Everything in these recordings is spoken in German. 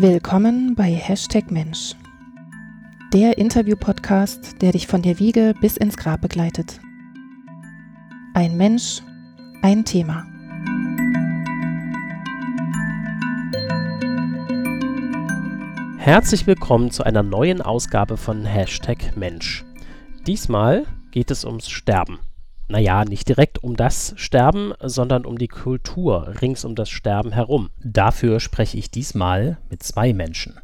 Willkommen bei Hashtag Mensch, der Interview-Podcast, der dich von der Wiege bis ins Grab begleitet. Ein Mensch, ein Thema. Herzlich willkommen zu einer neuen Ausgabe von Hashtag Mensch. Diesmal geht es ums Sterben. Naja, nicht direkt um das Sterben, sondern um die Kultur rings um das Sterben herum. Dafür spreche ich diesmal mit zwei Menschen.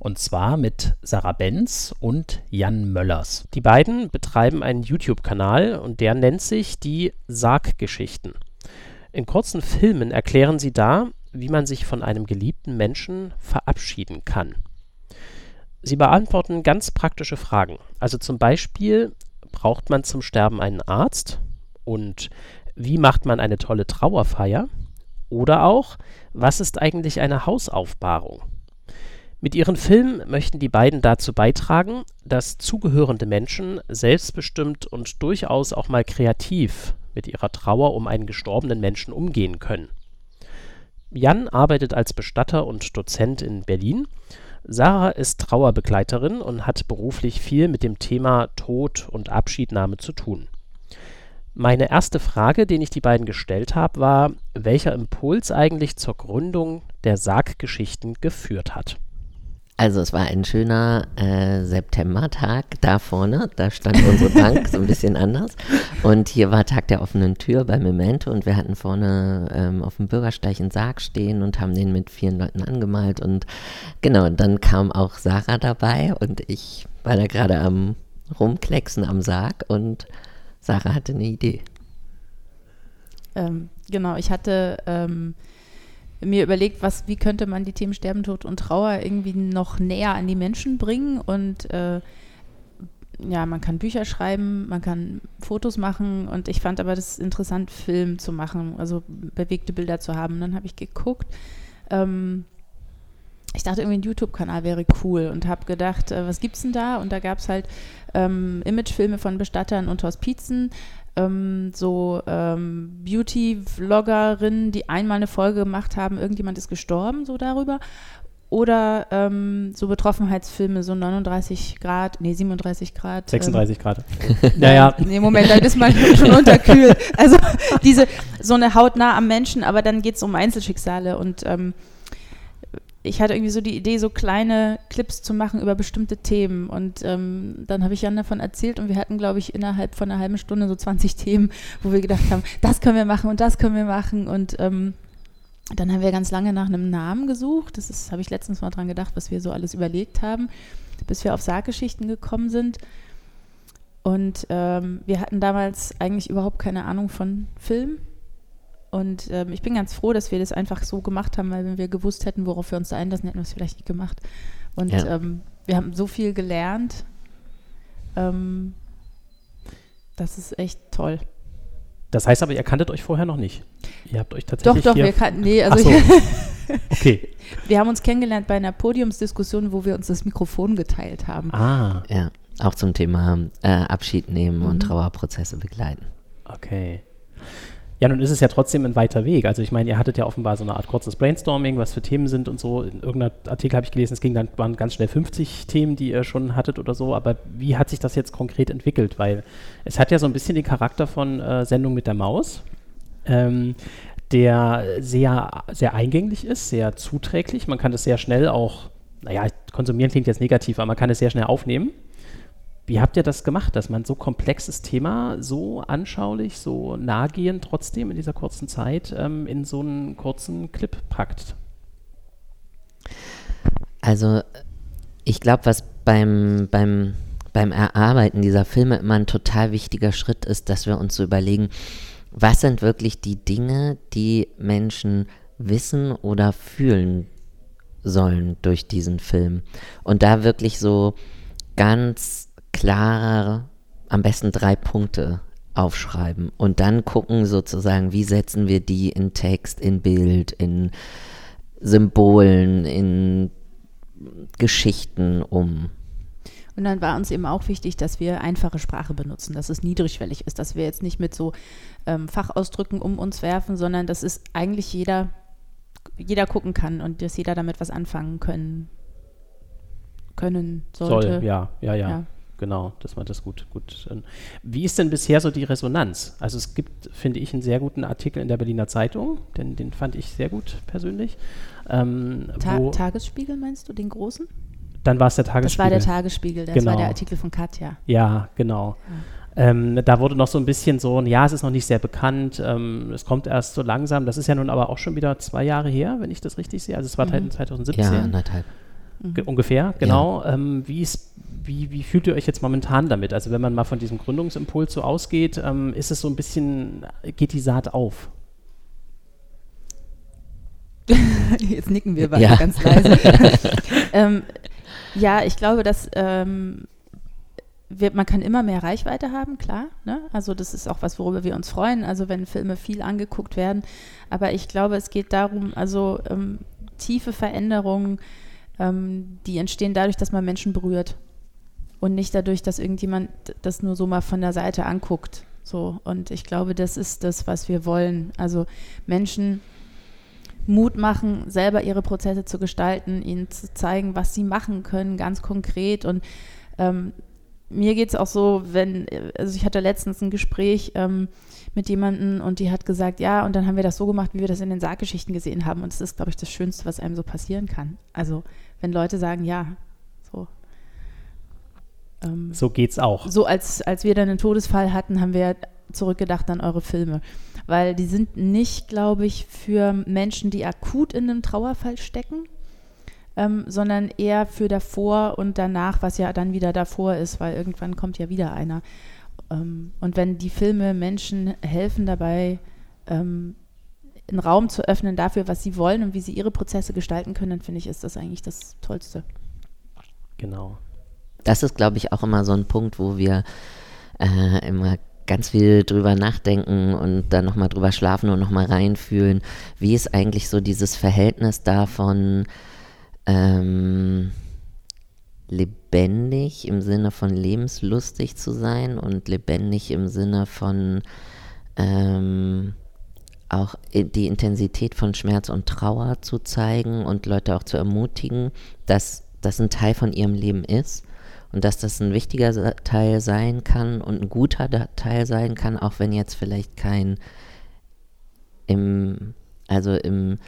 Und zwar mit Sarah Benz und Jan Möllers. Die beiden betreiben einen YouTube-Kanal und der nennt sich die Sarggeschichten. In kurzen Filmen erklären sie da, wie man sich von einem geliebten Menschen verabschieden kann. Sie beantworten ganz praktische Fragen. Also zum Beispiel, braucht man zum Sterben einen Arzt? Und wie macht man eine tolle Trauerfeier? Oder auch, was ist eigentlich eine Hausaufbahrung? Mit ihren Filmen möchten die beiden dazu beitragen, dass zugehörende Menschen selbstbestimmt und durchaus auch mal kreativ mit ihrer Trauer um einen gestorbenen Menschen umgehen können. Jan arbeitet als Bestatter und Dozent in Berlin Sarah ist Trauerbegleiterin und hat beruflich viel mit dem Thema Tod und Abschiednahme zu tun. Meine erste Frage, den ich die beiden gestellt habe, war, welcher Impuls eigentlich zur Gründung der Sarggeschichten geführt hat. Also es war ein schöner äh, Septembertag da vorne, da stand unsere Bank so ein bisschen anders. Und hier war Tag der offenen Tür bei Memento. Und wir hatten vorne ähm, auf dem Bürgersteig einen Sarg stehen und haben den mit vielen Leuten angemalt. Und genau, und dann kam auch Sarah dabei. Und ich war da gerade am rumklecksen am Sarg. Und Sarah hatte eine Idee. Ähm, genau, ich hatte ähm, mir überlegt, was, wie könnte man die Themen Sterben, Tod und Trauer irgendwie noch näher an die Menschen bringen und äh, ja, man kann Bücher schreiben, man kann Fotos machen und ich fand aber das interessant, Film zu machen, also bewegte Bilder zu haben. Und dann habe ich geguckt, ähm, ich dachte irgendwie ein YouTube-Kanal wäre cool und habe gedacht, äh, was gibt's denn da? Und da gab es halt ähm, Imagefilme von Bestattern und Hospizen, ähm, so ähm, Beauty-Vloggerinnen, die einmal eine Folge gemacht haben, irgendjemand ist gestorben, so darüber. Oder ähm, so Betroffenheitsfilme, so 39 Grad, nee, 37 Grad. 36 ähm, Grad. naja. Nee, Moment, dann ist man schon unterkühlt. Also diese, so eine Haut nah am Menschen, aber dann geht es um Einzelschicksale und ähm, ich hatte irgendwie so die Idee, so kleine Clips zu machen über bestimmte Themen. Und ähm, dann habe ich Jan davon erzählt und wir hatten, glaube ich, innerhalb von einer halben Stunde so 20 Themen, wo wir gedacht haben, das können wir machen und das können wir machen. Und ähm, dann haben wir ganz lange nach einem Namen gesucht. Das habe ich letztens mal dran gedacht, was wir so alles überlegt haben, bis wir auf Sarggeschichten gekommen sind. Und ähm, wir hatten damals eigentlich überhaupt keine Ahnung von Film. Und ähm, ich bin ganz froh, dass wir das einfach so gemacht haben, weil wenn wir gewusst hätten, worauf wir uns da einlassen, hätten wir es vielleicht nicht gemacht. Und ja. ähm, wir haben so viel gelernt. Ähm, das ist echt toll. Das heißt aber, ihr kanntet euch vorher noch nicht. Ihr habt euch tatsächlich. Doch, doch, wir kannten. Nee, also so. okay. Wir haben uns kennengelernt bei einer Podiumsdiskussion, wo wir uns das Mikrofon geteilt haben. Ah. Ja, auch zum Thema äh, Abschied nehmen mhm. und Trauerprozesse begleiten. Okay. Ja, nun ist es ja trotzdem ein weiter Weg. Also ich meine, ihr hattet ja offenbar so eine Art kurzes Brainstorming, was für Themen sind und so. In irgendeinem Artikel habe ich gelesen, es ging dann waren ganz schnell 50 Themen, die ihr schon hattet oder so. Aber wie hat sich das jetzt konkret entwickelt? Weil es hat ja so ein bisschen den Charakter von äh, Sendung mit der Maus. Ähm, der sehr, sehr eingänglich ist, sehr zuträglich. Man kann das sehr schnell auch, naja, konsumieren klingt jetzt negativ, aber man kann es sehr schnell aufnehmen. Wie habt ihr das gemacht, dass man so komplexes Thema so anschaulich, so nahegehend trotzdem in dieser kurzen Zeit ähm, in so einen kurzen Clip packt? Also ich glaube, was beim, beim, beim Erarbeiten dieser Filme immer ein total wichtiger Schritt ist, dass wir uns so überlegen, was sind wirklich die Dinge, die Menschen wissen oder fühlen sollen durch diesen Film. Und da wirklich so ganz klarer, am besten drei Punkte aufschreiben und dann gucken sozusagen, wie setzen wir die in Text, in Bild, in Symbolen, in Geschichten um. Und dann war uns eben auch wichtig, dass wir einfache Sprache benutzen, dass es niedrigschwellig ist, dass wir jetzt nicht mit so ähm, Fachausdrücken um uns werfen, sondern dass es eigentlich jeder jeder gucken kann und dass jeder damit was anfangen können, können sollte. Soll, ja, ja, ja. ja. Genau, dass man das gut, gut. Ähm, wie ist denn bisher so die Resonanz? Also es gibt, finde ich, einen sehr guten Artikel in der Berliner Zeitung, denn den fand ich sehr gut persönlich. Ähm, Ta Tagesspiegel meinst du, den großen? Dann war es der Tagesspiegel. Das war der Tagesspiegel, das genau. war der Artikel von Katja. Ja, genau. Ja. Ähm, da wurde noch so ein bisschen so, ja, es ist noch nicht sehr bekannt, ähm, es kommt erst so langsam. Das ist ja nun aber auch schon wieder zwei Jahre her, wenn ich das richtig sehe. Also es war mhm. 2017. Ja, anderthalb. Mhm. Ungefähr, genau. Ja. Ähm, wie, ist, wie, wie fühlt ihr euch jetzt momentan damit? Also wenn man mal von diesem Gründungsimpuls so ausgeht, ähm, ist es so ein bisschen, geht die Saat auf? Jetzt nicken wir beide ja. ganz leise. ähm, ja, ich glaube, dass ähm, wir, man kann immer mehr Reichweite haben, klar. Ne? Also das ist auch was, worüber wir uns freuen. Also wenn Filme viel angeguckt werden. Aber ich glaube, es geht darum, also ähm, tiefe Veränderungen ähm, die entstehen dadurch, dass man Menschen berührt und nicht dadurch, dass irgendjemand das nur so mal von der Seite anguckt. So und ich glaube, das ist das, was wir wollen. Also Menschen Mut machen, selber ihre Prozesse zu gestalten, ihnen zu zeigen, was sie machen können, ganz konkret. Und ähm, mir geht es auch so, wenn, also ich hatte letztens ein Gespräch ähm, mit jemandem und die hat gesagt, ja, und dann haben wir das so gemacht, wie wir das in den Sarggeschichten gesehen haben. Und das ist, glaube ich, das Schönste, was einem so passieren kann. Also wenn Leute sagen, ja. Ähm, so geht's auch. So als, als wir dann einen Todesfall hatten, haben wir zurückgedacht an eure Filme. Weil die sind nicht, glaube ich, für Menschen, die akut in einem Trauerfall stecken, ähm, sondern eher für davor und danach, was ja dann wieder davor ist, weil irgendwann kommt ja wieder einer. Ähm, und wenn die Filme Menschen helfen dabei, ähm, einen Raum zu öffnen dafür, was sie wollen und wie sie ihre Prozesse gestalten können, dann finde ich, ist das eigentlich das Tollste. Genau. Das ist, glaube ich, auch immer so ein Punkt, wo wir äh, immer ganz viel drüber nachdenken und dann nochmal drüber schlafen und nochmal reinfühlen. Wie ist eigentlich so dieses Verhältnis davon ähm, lebendig im Sinne von lebenslustig zu sein und lebendig im Sinne von ähm, auch die Intensität von Schmerz und Trauer zu zeigen und Leute auch zu ermutigen, dass das ein Teil von ihrem Leben ist und dass das ein wichtiger Teil sein kann und ein guter Teil sein kann, auch wenn jetzt vielleicht kein im, also im,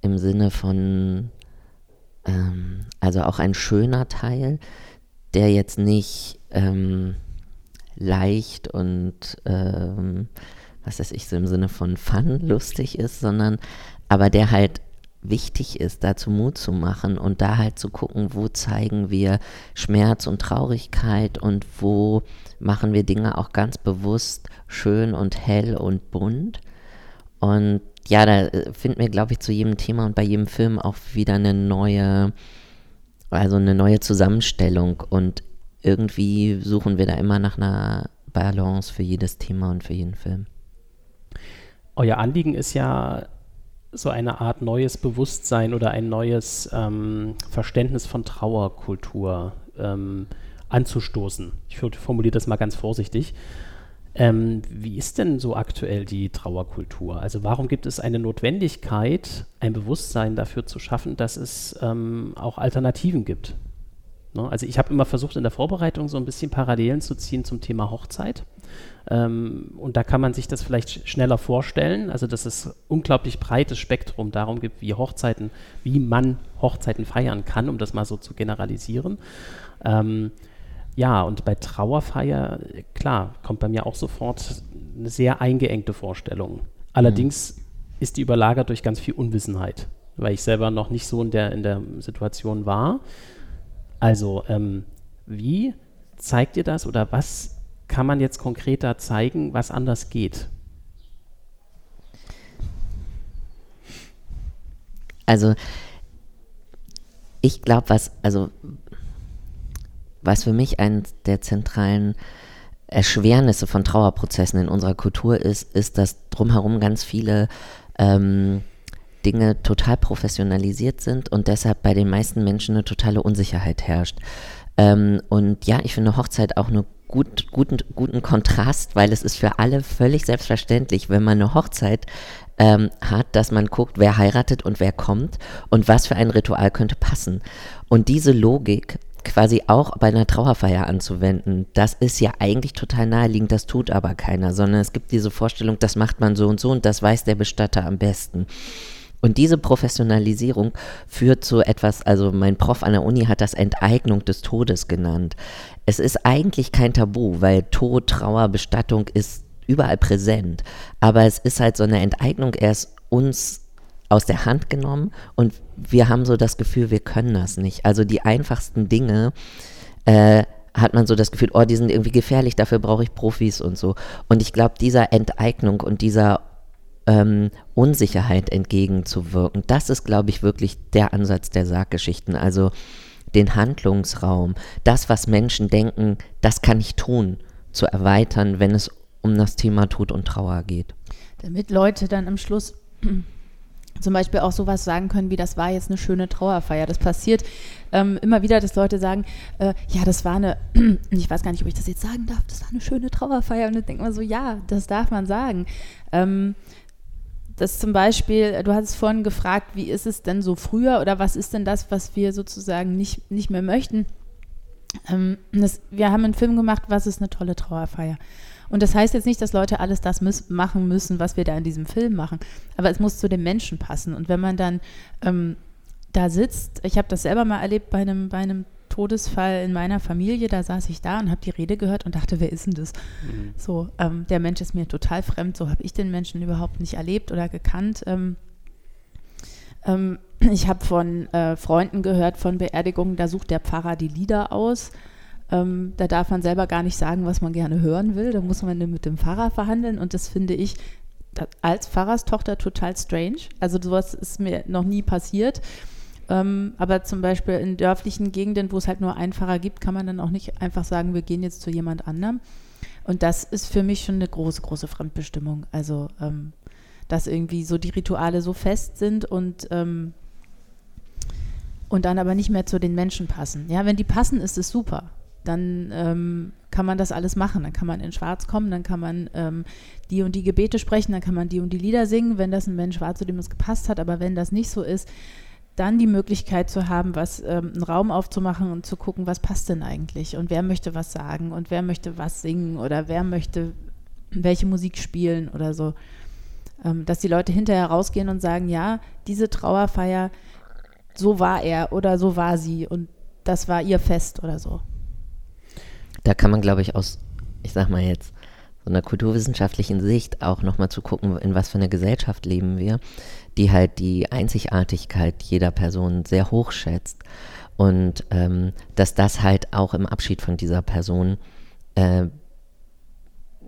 im Sinne von, ähm, also auch ein schöner Teil, der jetzt nicht ähm, leicht und ähm, was weiß ich, so im Sinne von Fun lustig ist, sondern aber der halt wichtig ist, dazu Mut zu machen und da halt zu gucken, wo zeigen wir Schmerz und Traurigkeit und wo machen wir Dinge auch ganz bewusst schön und hell und bunt. Und ja, da äh, finden wir, glaube ich, zu jedem Thema und bei jedem Film auch wieder eine neue, also eine neue Zusammenstellung und irgendwie suchen wir da immer nach einer Balance für jedes Thema und für jeden Film euer Anliegen ist ja so eine Art neues Bewusstsein oder ein neues ähm, Verständnis von Trauerkultur ähm, anzustoßen. Ich formuliere das mal ganz vorsichtig. Ähm, wie ist denn so aktuell die Trauerkultur? Also warum gibt es eine Notwendigkeit, ein Bewusstsein dafür zu schaffen, dass es ähm, auch Alternativen gibt? Ne? Also ich habe immer versucht in der Vorbereitung so ein bisschen Parallelen zu ziehen zum Thema Hochzeit. Ähm, und da kann man sich das vielleicht schneller vorstellen, also dass es unglaublich breites Spektrum darum gibt, wie Hochzeiten, wie man Hochzeiten feiern kann, um das mal so zu generalisieren. Ähm, ja, und bei Trauerfeier, klar, kommt bei mir auch sofort eine sehr eingeengte Vorstellung. Allerdings mhm. ist die überlagert durch ganz viel Unwissenheit, weil ich selber noch nicht so in der, in der Situation war. Also, ähm, wie zeigt ihr das oder was kann man jetzt konkreter zeigen, was anders geht? Also ich glaube, was also was für mich eines der zentralen Erschwernisse von Trauerprozessen in unserer Kultur ist, ist, dass drumherum ganz viele ähm, Dinge total professionalisiert sind und deshalb bei den meisten Menschen eine totale Unsicherheit herrscht. Ähm, und ja, ich finde Hochzeit auch eine gut, guten, guten Kontrast, weil es ist für alle völlig selbstverständlich, wenn man eine Hochzeit ähm, hat, dass man guckt, wer heiratet und wer kommt und was für ein Ritual könnte passen. Und diese Logik quasi auch bei einer Trauerfeier anzuwenden, das ist ja eigentlich total naheliegend, das tut aber keiner, sondern es gibt diese Vorstellung, das macht man so und so und das weiß der Bestatter am besten. Und diese Professionalisierung führt zu etwas, also mein Prof an der Uni hat das Enteignung des Todes genannt. Es ist eigentlich kein Tabu, weil Tod, Trauer, Bestattung ist überall präsent. Aber es ist halt so eine Enteignung, er ist uns aus der Hand genommen und wir haben so das Gefühl, wir können das nicht. Also die einfachsten Dinge äh, hat man so das Gefühl, oh, die sind irgendwie gefährlich, dafür brauche ich Profis und so. Und ich glaube, dieser Enteignung und dieser ähm, Unsicherheit entgegenzuwirken. Das ist, glaube ich, wirklich der Ansatz der Sarggeschichten. Also den Handlungsraum, das, was Menschen denken, das kann ich tun, zu erweitern, wenn es um das Thema Tod und Trauer geht. Damit Leute dann am Schluss zum Beispiel auch sowas sagen können, wie das war jetzt eine schöne Trauerfeier. Das passiert ähm, immer wieder, dass Leute sagen, äh, ja, das war eine, ich weiß gar nicht, ob ich das jetzt sagen darf, das war eine schöne Trauerfeier. Und dann denkt man so, ja, das darf man sagen. Ähm, dass zum Beispiel, du hattest vorhin gefragt, wie ist es denn so früher oder was ist denn das, was wir sozusagen nicht, nicht mehr möchten? Ähm, das, wir haben einen Film gemacht, was ist eine tolle Trauerfeier? Und das heißt jetzt nicht, dass Leute alles das müß, machen müssen, was wir da in diesem Film machen, aber es muss zu den Menschen passen. Und wenn man dann ähm, da sitzt, ich habe das selber mal erlebt bei einem, bei einem Todesfall in meiner Familie, da saß ich da und habe die Rede gehört und dachte, wer ist denn das? Mhm. So, ähm, der Mensch ist mir total fremd, so habe ich den Menschen überhaupt nicht erlebt oder gekannt. Ähm, ähm, ich habe von äh, Freunden gehört von Beerdigungen, da sucht der Pfarrer die Lieder aus. Ähm, da darf man selber gar nicht sagen, was man gerne hören will. Da muss man mit dem Pfarrer verhandeln und das finde ich als Pfarrerstochter total strange. Also sowas ist mir noch nie passiert. Ähm, aber zum Beispiel in dörflichen Gegenden, wo es halt nur einen gibt, kann man dann auch nicht einfach sagen, wir gehen jetzt zu jemand anderem. Und das ist für mich schon eine große, große Fremdbestimmung. Also, ähm, dass irgendwie so die Rituale so fest sind und, ähm, und dann aber nicht mehr zu den Menschen passen. Ja, wenn die passen, ist es super. Dann ähm, kann man das alles machen. Dann kann man in Schwarz kommen, dann kann man ähm, die und die Gebete sprechen, dann kann man die und die Lieder singen, wenn das ein Mensch war, zu dem es gepasst hat. Aber wenn das nicht so ist, dann die Möglichkeit zu haben, was ähm, einen Raum aufzumachen und zu gucken, was passt denn eigentlich und wer möchte was sagen und wer möchte was singen oder wer möchte welche Musik spielen oder so. Ähm, dass die Leute hinterher rausgehen und sagen, ja, diese Trauerfeier, so war er oder so war sie und das war ihr Fest oder so. Da kann man, glaube ich, aus, ich sag mal jetzt, so einer kulturwissenschaftlichen Sicht auch nochmal zu gucken, in was für einer Gesellschaft leben wir die halt die Einzigartigkeit jeder Person sehr hoch schätzt und ähm, dass das halt auch im Abschied von dieser Person äh,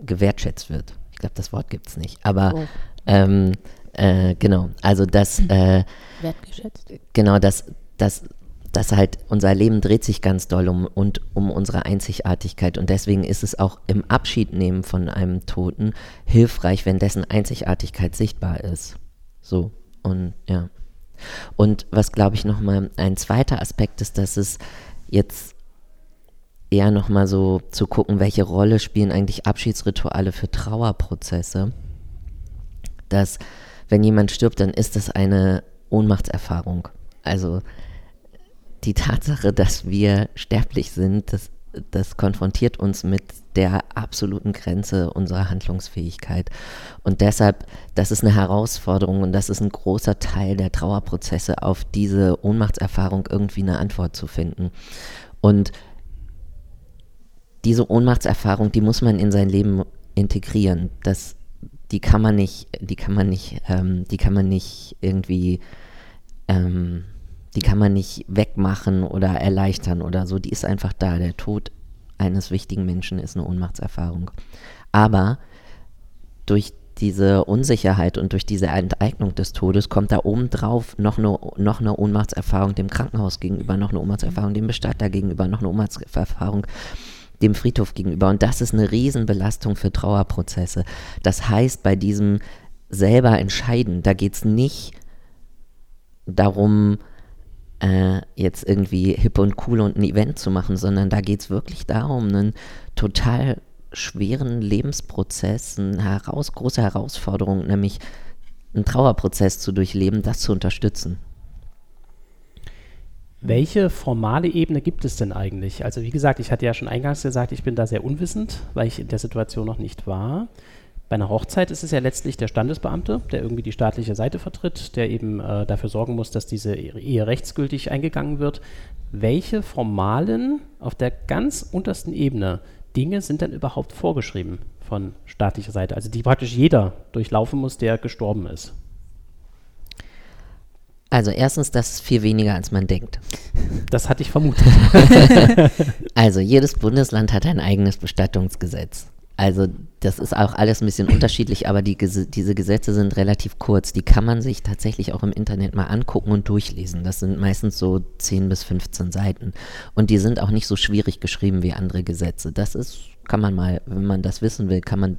gewertschätzt wird. Ich glaube, das Wort gibt es nicht, aber oh. ähm, äh, genau, also das äh, wertgeschätzt. Genau, das, das dass halt unser Leben dreht sich ganz doll um und um unsere Einzigartigkeit und deswegen ist es auch im Abschiednehmen von einem Toten hilfreich, wenn dessen Einzigartigkeit sichtbar ist. So, und ja. Und was, glaube ich, nochmal ein zweiter Aspekt ist, dass es jetzt eher nochmal so zu gucken, welche Rolle spielen eigentlich Abschiedsrituale für Trauerprozesse. Dass, wenn jemand stirbt, dann ist das eine Ohnmachtserfahrung. Also die Tatsache, dass wir sterblich sind, das das konfrontiert uns mit der absoluten Grenze unserer Handlungsfähigkeit. Und deshalb, das ist eine Herausforderung und das ist ein großer Teil der Trauerprozesse, auf diese Ohnmachtserfahrung irgendwie eine Antwort zu finden. Und diese Ohnmachtserfahrung, die muss man in sein Leben integrieren. Das, die kann man nicht, die kann man nicht, ähm, die kann man nicht irgendwie ähm, die kann man nicht wegmachen oder erleichtern oder so. Die ist einfach da. Der Tod eines wichtigen Menschen ist eine Ohnmachtserfahrung. Aber durch diese Unsicherheit und durch diese Enteignung des Todes kommt da obendrauf noch eine, noch eine Ohnmachtserfahrung dem Krankenhaus gegenüber, noch eine Ohnmachtserfahrung dem Bestatter gegenüber, noch eine Ohnmachtserfahrung dem Friedhof gegenüber. Und das ist eine Riesenbelastung für Trauerprozesse. Das heißt, bei diesem selber entscheiden, da geht es nicht darum, äh, jetzt irgendwie hip und cool und ein Event zu machen, sondern da geht es wirklich darum, einen total schweren Lebensprozess, eine heraus, große Herausforderung, nämlich einen Trauerprozess zu durchleben, das zu unterstützen. Welche formale Ebene gibt es denn eigentlich? Also wie gesagt, ich hatte ja schon eingangs gesagt, ich bin da sehr unwissend, weil ich in der Situation noch nicht war. Bei einer Hochzeit ist es ja letztlich der Standesbeamte, der irgendwie die staatliche Seite vertritt, der eben äh, dafür sorgen muss, dass diese Ehe rechtsgültig eingegangen wird. Welche formalen, auf der ganz untersten Ebene Dinge sind denn überhaupt vorgeschrieben von staatlicher Seite? Also die praktisch jeder durchlaufen muss, der gestorben ist. Also erstens, das ist viel weniger, als man denkt. Das hatte ich vermutet. also jedes Bundesland hat ein eigenes Bestattungsgesetz. Also das ist auch alles ein bisschen unterschiedlich, aber die, diese Gesetze sind relativ kurz. Die kann man sich tatsächlich auch im Internet mal angucken und durchlesen. Das sind meistens so 10 bis 15 Seiten. Und die sind auch nicht so schwierig geschrieben wie andere Gesetze. Das ist, kann man mal, wenn man das wissen will, kann man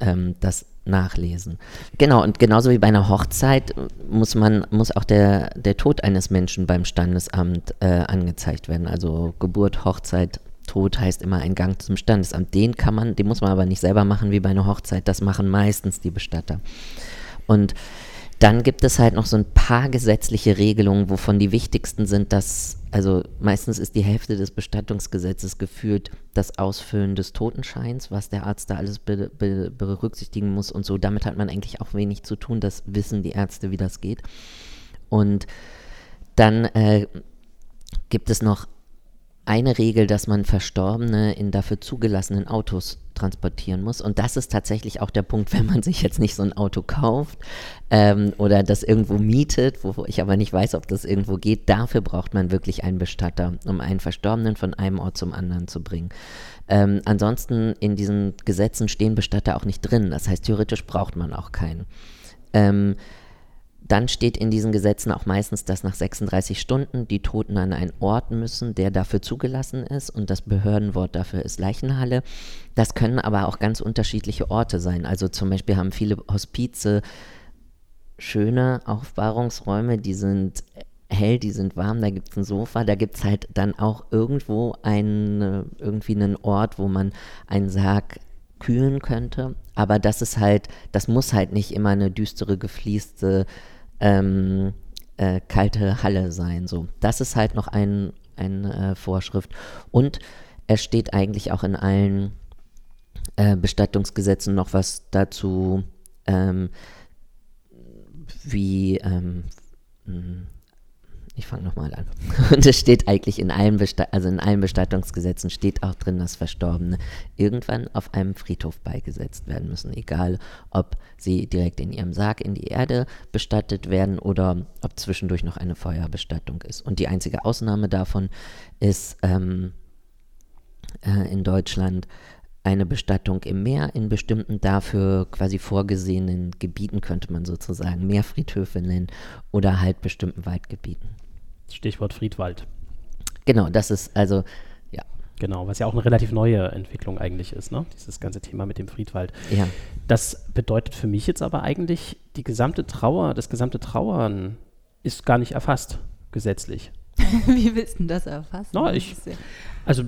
ähm, das nachlesen. Genau, und genauso wie bei einer Hochzeit muss man, muss auch der, der Tod eines Menschen beim Standesamt äh, angezeigt werden. Also Geburt, Hochzeit, Tod heißt immer ein Gang zum Standesamt. Den kann man, den muss man aber nicht selber machen wie bei einer Hochzeit. Das machen meistens die Bestatter. Und dann gibt es halt noch so ein paar gesetzliche Regelungen, wovon die wichtigsten sind, dass, also meistens ist die Hälfte des Bestattungsgesetzes geführt das Ausfüllen des Totenscheins, was der Arzt da alles be be berücksichtigen muss und so. Damit hat man eigentlich auch wenig zu tun. Das wissen die Ärzte, wie das geht. Und dann äh, gibt es noch eine Regel, dass man Verstorbene in dafür zugelassenen Autos transportieren muss. Und das ist tatsächlich auch der Punkt, wenn man sich jetzt nicht so ein Auto kauft ähm, oder das irgendwo mietet, wo ich aber nicht weiß, ob das irgendwo geht. Dafür braucht man wirklich einen Bestatter, um einen Verstorbenen von einem Ort zum anderen zu bringen. Ähm, ansonsten in diesen Gesetzen stehen Bestatter auch nicht drin. Das heißt, theoretisch braucht man auch keinen. Ähm, dann steht in diesen Gesetzen auch meistens, dass nach 36 Stunden die Toten an einen Ort müssen, der dafür zugelassen ist und das Behördenwort dafür ist Leichenhalle. Das können aber auch ganz unterschiedliche Orte sein. Also zum Beispiel haben viele Hospize schöne Aufbahrungsräume, die sind hell, die sind warm, da gibt es ein Sofa, da gibt es halt dann auch irgendwo einen, irgendwie einen Ort, wo man einen Sarg kühlen könnte. Aber das ist halt, das muss halt nicht immer eine düstere, gefließte ähm, äh, kalte Halle sein. So, das ist halt noch ein, eine äh, Vorschrift. Und es steht eigentlich auch in allen äh, Bestattungsgesetzen noch was dazu, ähm, wie ähm, hm, ich fange nochmal an. Und es steht eigentlich in allen, also in allen Bestattungsgesetzen steht auch drin, dass Verstorbene irgendwann auf einem Friedhof beigesetzt werden müssen. Egal, ob sie direkt in ihrem Sarg in die Erde bestattet werden oder ob zwischendurch noch eine Feuerbestattung ist. Und die einzige Ausnahme davon ist ähm, äh, in Deutschland eine Bestattung im Meer in bestimmten dafür quasi vorgesehenen Gebieten, könnte man sozusagen Meerfriedhöfe nennen, oder halt bestimmten Waldgebieten. Stichwort Friedwald. Genau, das ist also, ja. Genau, was ja auch eine relativ neue Entwicklung eigentlich ist, ne? Dieses ganze Thema mit dem Friedwald. Ja. Das bedeutet für mich jetzt aber eigentlich, die gesamte Trauer, das gesamte Trauern ist gar nicht erfasst, gesetzlich. Wie willst du das erfassen? No, ich, also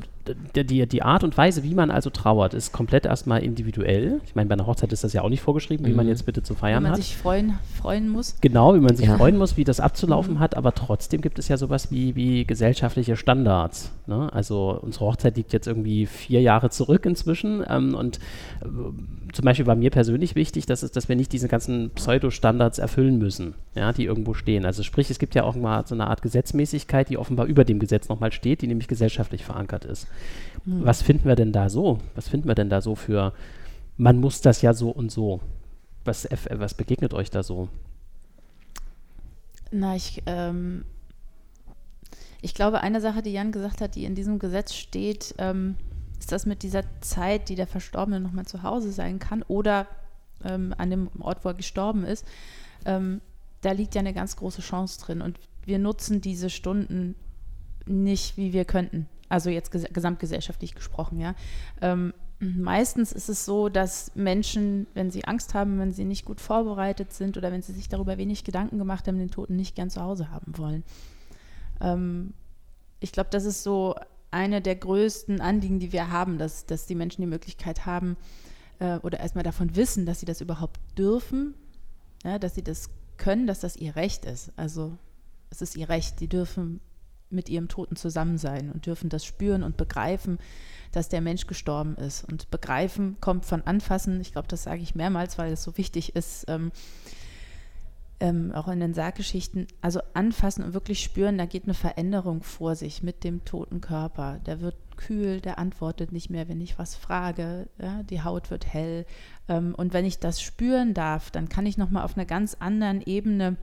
die, die Art und Weise, wie man also trauert, ist komplett erstmal individuell. Ich meine, bei einer Hochzeit ist das ja auch nicht vorgeschrieben, mhm. wie man mhm. jetzt bitte zu feiern hat. Wie man hat. sich freuen, freuen muss. Genau, wie man sich ja. freuen muss, wie das abzulaufen mhm. hat, aber trotzdem gibt es ja sowas wie, wie gesellschaftliche Standards. Ne? Also unsere Hochzeit liegt jetzt irgendwie vier Jahre zurück inzwischen ähm, und äh, zum Beispiel war mir persönlich wichtig, dass, es, dass wir nicht diese ganzen Pseudo-Standards erfüllen müssen, ja, die irgendwo stehen. Also sprich, es gibt ja auch mal so eine Art Gesetzmäßigkeit, die offenbar über dem Gesetz nochmal steht, die nämlich gesellschaftlich verankert ist. Mhm. Was finden wir denn da so? Was finden wir denn da so für, man muss das ja so und so? Was, was begegnet euch da so? Na, ich, ähm, ich glaube, eine Sache, die Jan gesagt hat, die in diesem Gesetz steht, ähm, ist das mit dieser Zeit, die der Verstorbene nochmal zu Hause sein kann oder ähm, an dem Ort, wo er gestorben ist. Ähm, da liegt ja eine ganz große Chance drin und wir nutzen diese Stunden nicht, wie wir könnten. Also jetzt ges gesamtgesellschaftlich gesprochen, ja. Ähm, meistens ist es so, dass Menschen, wenn sie Angst haben, wenn sie nicht gut vorbereitet sind oder wenn sie sich darüber wenig Gedanken gemacht haben, den Toten nicht gern zu Hause haben wollen. Ähm, ich glaube, das ist so eine der größten Anliegen, die wir haben, dass, dass die Menschen die Möglichkeit haben äh, oder erstmal davon wissen, dass sie das überhaupt dürfen, ja, dass sie das können, dass das ihr Recht ist. Also es ist ihr Recht, die dürfen mit ihrem Toten zusammen sein und dürfen das spüren und begreifen, dass der Mensch gestorben ist. Und begreifen kommt von anfassen. Ich glaube, das sage ich mehrmals, weil es so wichtig ist, ähm, ähm, auch in den Sarggeschichten. Also anfassen und wirklich spüren, da geht eine Veränderung vor sich mit dem toten Körper. Der wird kühl, der antwortet nicht mehr, wenn ich was frage. Ja? Die Haut wird hell. Ähm, und wenn ich das spüren darf, dann kann ich nochmal auf einer ganz anderen Ebene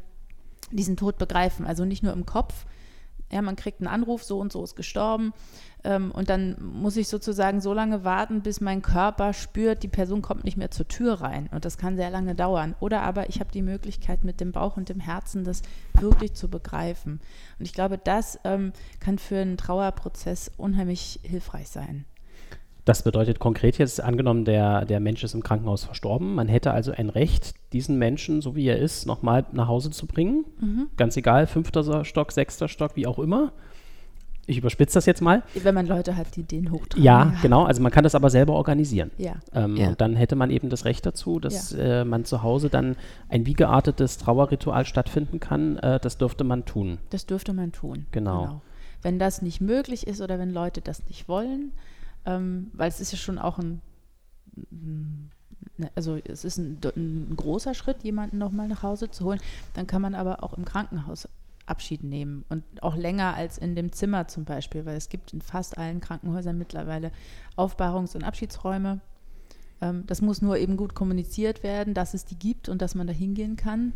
diesen Tod begreifen. Also nicht nur im Kopf, ja, man kriegt einen Anruf, so und so ist gestorben. Ähm, und dann muss ich sozusagen so lange warten, bis mein Körper spürt, die Person kommt nicht mehr zur Tür rein. Und das kann sehr lange dauern. Oder aber ich habe die Möglichkeit, mit dem Bauch und dem Herzen das wirklich zu begreifen. Und ich glaube, das ähm, kann für einen Trauerprozess unheimlich hilfreich sein. Das bedeutet konkret jetzt, angenommen, der, der Mensch ist im Krankenhaus verstorben, man hätte also ein Recht, diesen Menschen, so wie er ist, nochmal nach Hause zu bringen. Mhm. Ganz egal, fünfter Stock, sechster Stock, wie auch immer. Ich überspitze das jetzt mal. Wenn man Leute hat, die den hochtragen. Ja, ja, genau. Also man kann das aber selber organisieren. Ja. Ähm, ja. Und dann hätte man eben das Recht dazu, dass ja. äh, man zu Hause dann ein wie geartetes Trauerritual stattfinden kann. Äh, das dürfte man tun. Das dürfte man tun. Genau. genau. Wenn das nicht möglich ist oder wenn Leute das nicht wollen, ähm, weil es ist ja schon auch ein, also es ist ein, ein großer Schritt, jemanden nochmal nach Hause zu holen. Dann kann man aber auch im Krankenhaus Abschied nehmen und auch länger als in dem Zimmer zum Beispiel, weil es gibt in fast allen Krankenhäusern mittlerweile Aufbahrungs- und Abschiedsräume. Ähm, das muss nur eben gut kommuniziert werden, dass es die gibt und dass man da hingehen kann.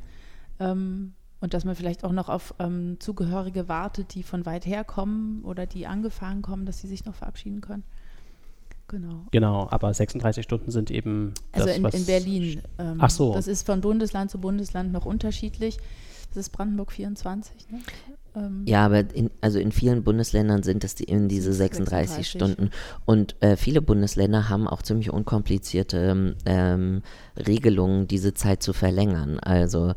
Ähm, und dass man vielleicht auch noch auf ähm, Zugehörige wartet, die von weit her kommen oder die angefahren kommen, dass sie sich noch verabschieden können. Genau. Genau, aber 36 Stunden sind eben. Also das, in, in Berlin. Ähm, Ach so. Das ist von Bundesland zu Bundesland noch unterschiedlich. Das ist Brandenburg 24, ne? Ähm ja, aber in, also in vielen Bundesländern sind es die, in diese 36, 36. Stunden. Und äh, viele Bundesländer haben auch ziemlich unkomplizierte ähm, Regelungen, diese Zeit zu verlängern. Also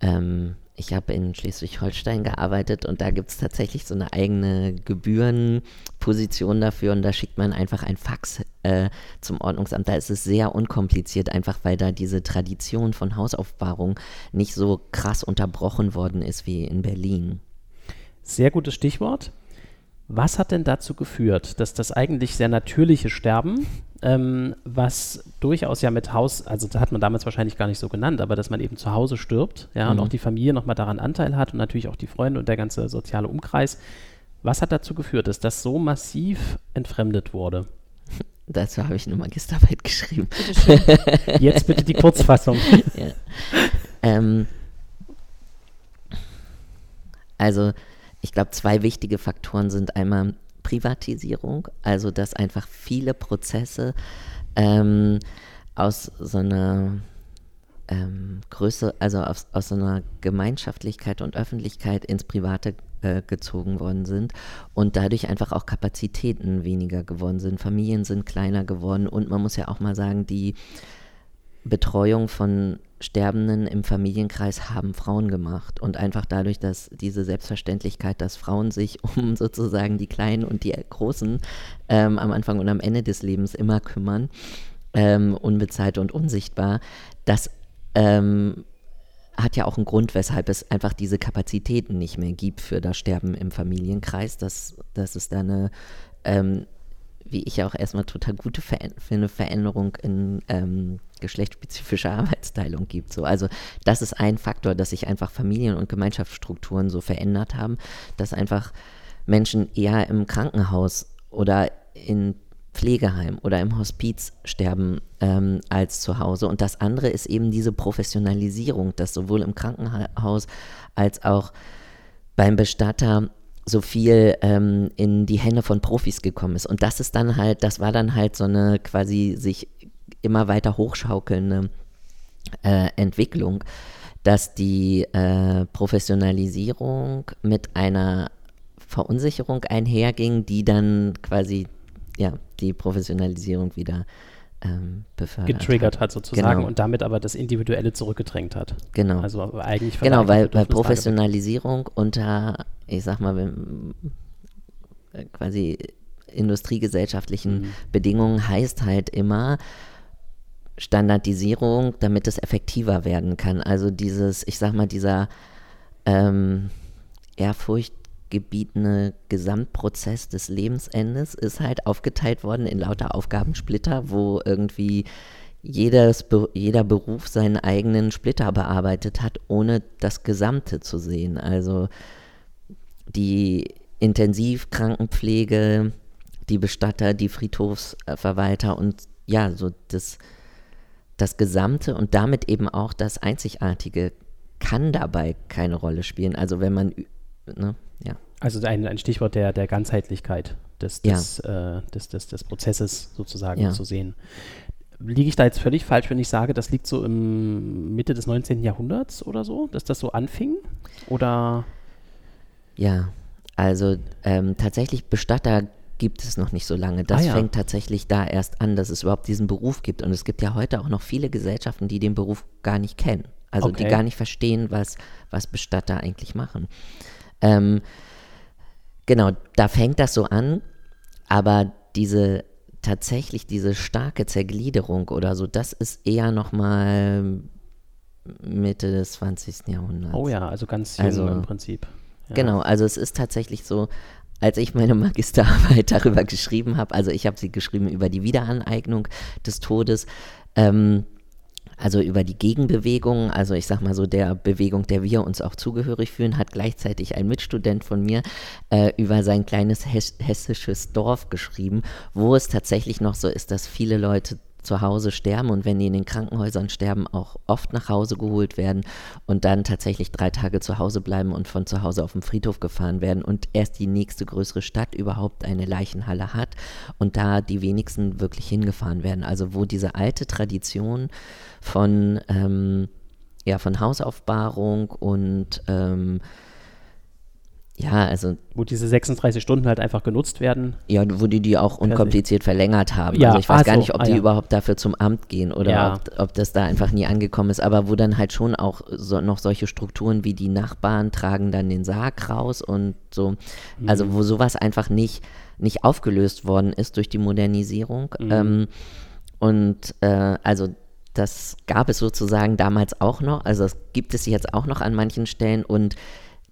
ähm, ich habe in Schleswig-Holstein gearbeitet und da gibt es tatsächlich so eine eigene Gebührenposition dafür und da schickt man einfach ein Fax äh, zum Ordnungsamt. Da ist es sehr unkompliziert, einfach weil da diese Tradition von Hausaufbahrung nicht so krass unterbrochen worden ist wie in Berlin. Sehr gutes Stichwort. Was hat denn dazu geführt, dass das eigentlich sehr natürliche Sterben, ähm, was durchaus ja mit Haus, also das hat man damals wahrscheinlich gar nicht so genannt, aber dass man eben zu Hause stirbt, ja, mhm. und auch die Familie nochmal daran Anteil hat und natürlich auch die Freunde und der ganze soziale Umkreis. Was hat dazu geführt, dass das so massiv entfremdet wurde? Dazu habe ich eine Magisterarbeit geschrieben. Bitte Jetzt bitte die Kurzfassung. ja. ähm, also ich glaube, zwei wichtige Faktoren sind einmal Privatisierung, also dass einfach viele Prozesse ähm, aus so einer ähm, Größe, also aus, aus so einer Gemeinschaftlichkeit und Öffentlichkeit ins Private äh, gezogen worden sind und dadurch einfach auch Kapazitäten weniger geworden sind. Familien sind kleiner geworden und man muss ja auch mal sagen, die Betreuung von Sterbenden im Familienkreis haben Frauen gemacht. Und einfach dadurch, dass diese Selbstverständlichkeit, dass Frauen sich um sozusagen die Kleinen und die Großen ähm, am Anfang und am Ende des Lebens immer kümmern, ähm, unbezahlt und unsichtbar, das ähm, hat ja auch einen Grund, weshalb es einfach diese Kapazitäten nicht mehr gibt für das Sterben im Familienkreis, dass, dass es da eine ähm, wie ich auch erstmal total gute Ver für eine Veränderung in ähm, geschlechtsspezifischer Arbeitsteilung gibt. So. Also das ist ein Faktor, dass sich einfach Familien- und Gemeinschaftsstrukturen so verändert haben, dass einfach Menschen eher im Krankenhaus oder in Pflegeheim oder im Hospiz sterben ähm, als zu Hause. Und das andere ist eben diese Professionalisierung, dass sowohl im Krankenhaus als auch beim Bestatter so viel ähm, in die Hände von Profis gekommen ist. Und das ist dann halt, das war dann halt so eine quasi sich immer weiter hochschaukelnde äh, Entwicklung, dass die äh, Professionalisierung mit einer Verunsicherung einherging, die dann quasi ja die Professionalisierung wieder ähm, befördert getriggert hat, hat sozusagen genau. und damit aber das Individuelle zurückgedrängt hat. Genau. Also eigentlich genau, weil, weil Professionalisierung unter, ich sag mal, äh, quasi industriegesellschaftlichen mhm. Bedingungen heißt halt immer, Standardisierung, damit es effektiver werden kann. Also dieses, ich sag mal, dieser ähm, ehrfurchtgebietende Gesamtprozess des Lebensendes ist halt aufgeteilt worden in lauter Aufgabensplitter, wo irgendwie jedes, jeder Beruf seinen eigenen Splitter bearbeitet hat, ohne das Gesamte zu sehen. Also die Intensivkrankenpflege, die Bestatter, die Friedhofsverwalter und ja, so das, das Gesamte und damit eben auch das Einzigartige kann dabei keine Rolle spielen. Also wenn man, ne, ja. Also ein, ein Stichwort der, der Ganzheitlichkeit des, des, ja. äh, des, des, des Prozesses sozusagen ja. zu sehen. Liege ich da jetzt völlig falsch, wenn ich sage, das liegt so im Mitte des 19. Jahrhunderts oder so, dass das so anfing? Oder? Ja, also ähm, tatsächlich Bestatter gibt es noch nicht so lange. Das ah, ja. fängt tatsächlich da erst an, dass es überhaupt diesen Beruf gibt. Und es gibt ja heute auch noch viele Gesellschaften, die den Beruf gar nicht kennen. Also okay. die gar nicht verstehen, was, was Bestatter eigentlich machen. Ähm, genau, da fängt das so an, aber diese tatsächlich diese starke Zergliederung oder so, das ist eher nochmal Mitte des 20. Jahrhunderts. Oh ja, also ganz jung also, im Prinzip. Ja. Genau, also es ist tatsächlich so, als ich meine Magisterarbeit darüber geschrieben habe, also ich habe sie geschrieben über die Wiederaneignung des Todes, ähm, also über die Gegenbewegung, also ich sag mal so der Bewegung, der wir uns auch zugehörig fühlen, hat gleichzeitig ein Mitstudent von mir äh, über sein kleines hessisches Dorf geschrieben, wo es tatsächlich noch so ist, dass viele Leute zu Hause sterben und wenn die in den Krankenhäusern sterben, auch oft nach Hause geholt werden und dann tatsächlich drei Tage zu Hause bleiben und von zu Hause auf den Friedhof gefahren werden und erst die nächste größere Stadt überhaupt eine Leichenhalle hat und da die wenigsten wirklich hingefahren werden. Also wo diese alte Tradition von, ähm, ja, von Hausaufbahrung und ähm, ja, also. Wo diese 36 Stunden halt einfach genutzt werden. Ja, wo die die auch unkompliziert verlängert haben. Ja, also ich weiß gar so, nicht, ob ah, die ja. überhaupt dafür zum Amt gehen oder ja. ob, ob, das da einfach nie angekommen ist. Aber wo dann halt schon auch so, noch solche Strukturen wie die Nachbarn tragen dann den Sarg raus und so. Mhm. Also wo sowas einfach nicht, nicht aufgelöst worden ist durch die Modernisierung. Mhm. Ähm, und äh, also das gab es sozusagen damals auch noch. Also das gibt es jetzt auch noch an manchen Stellen und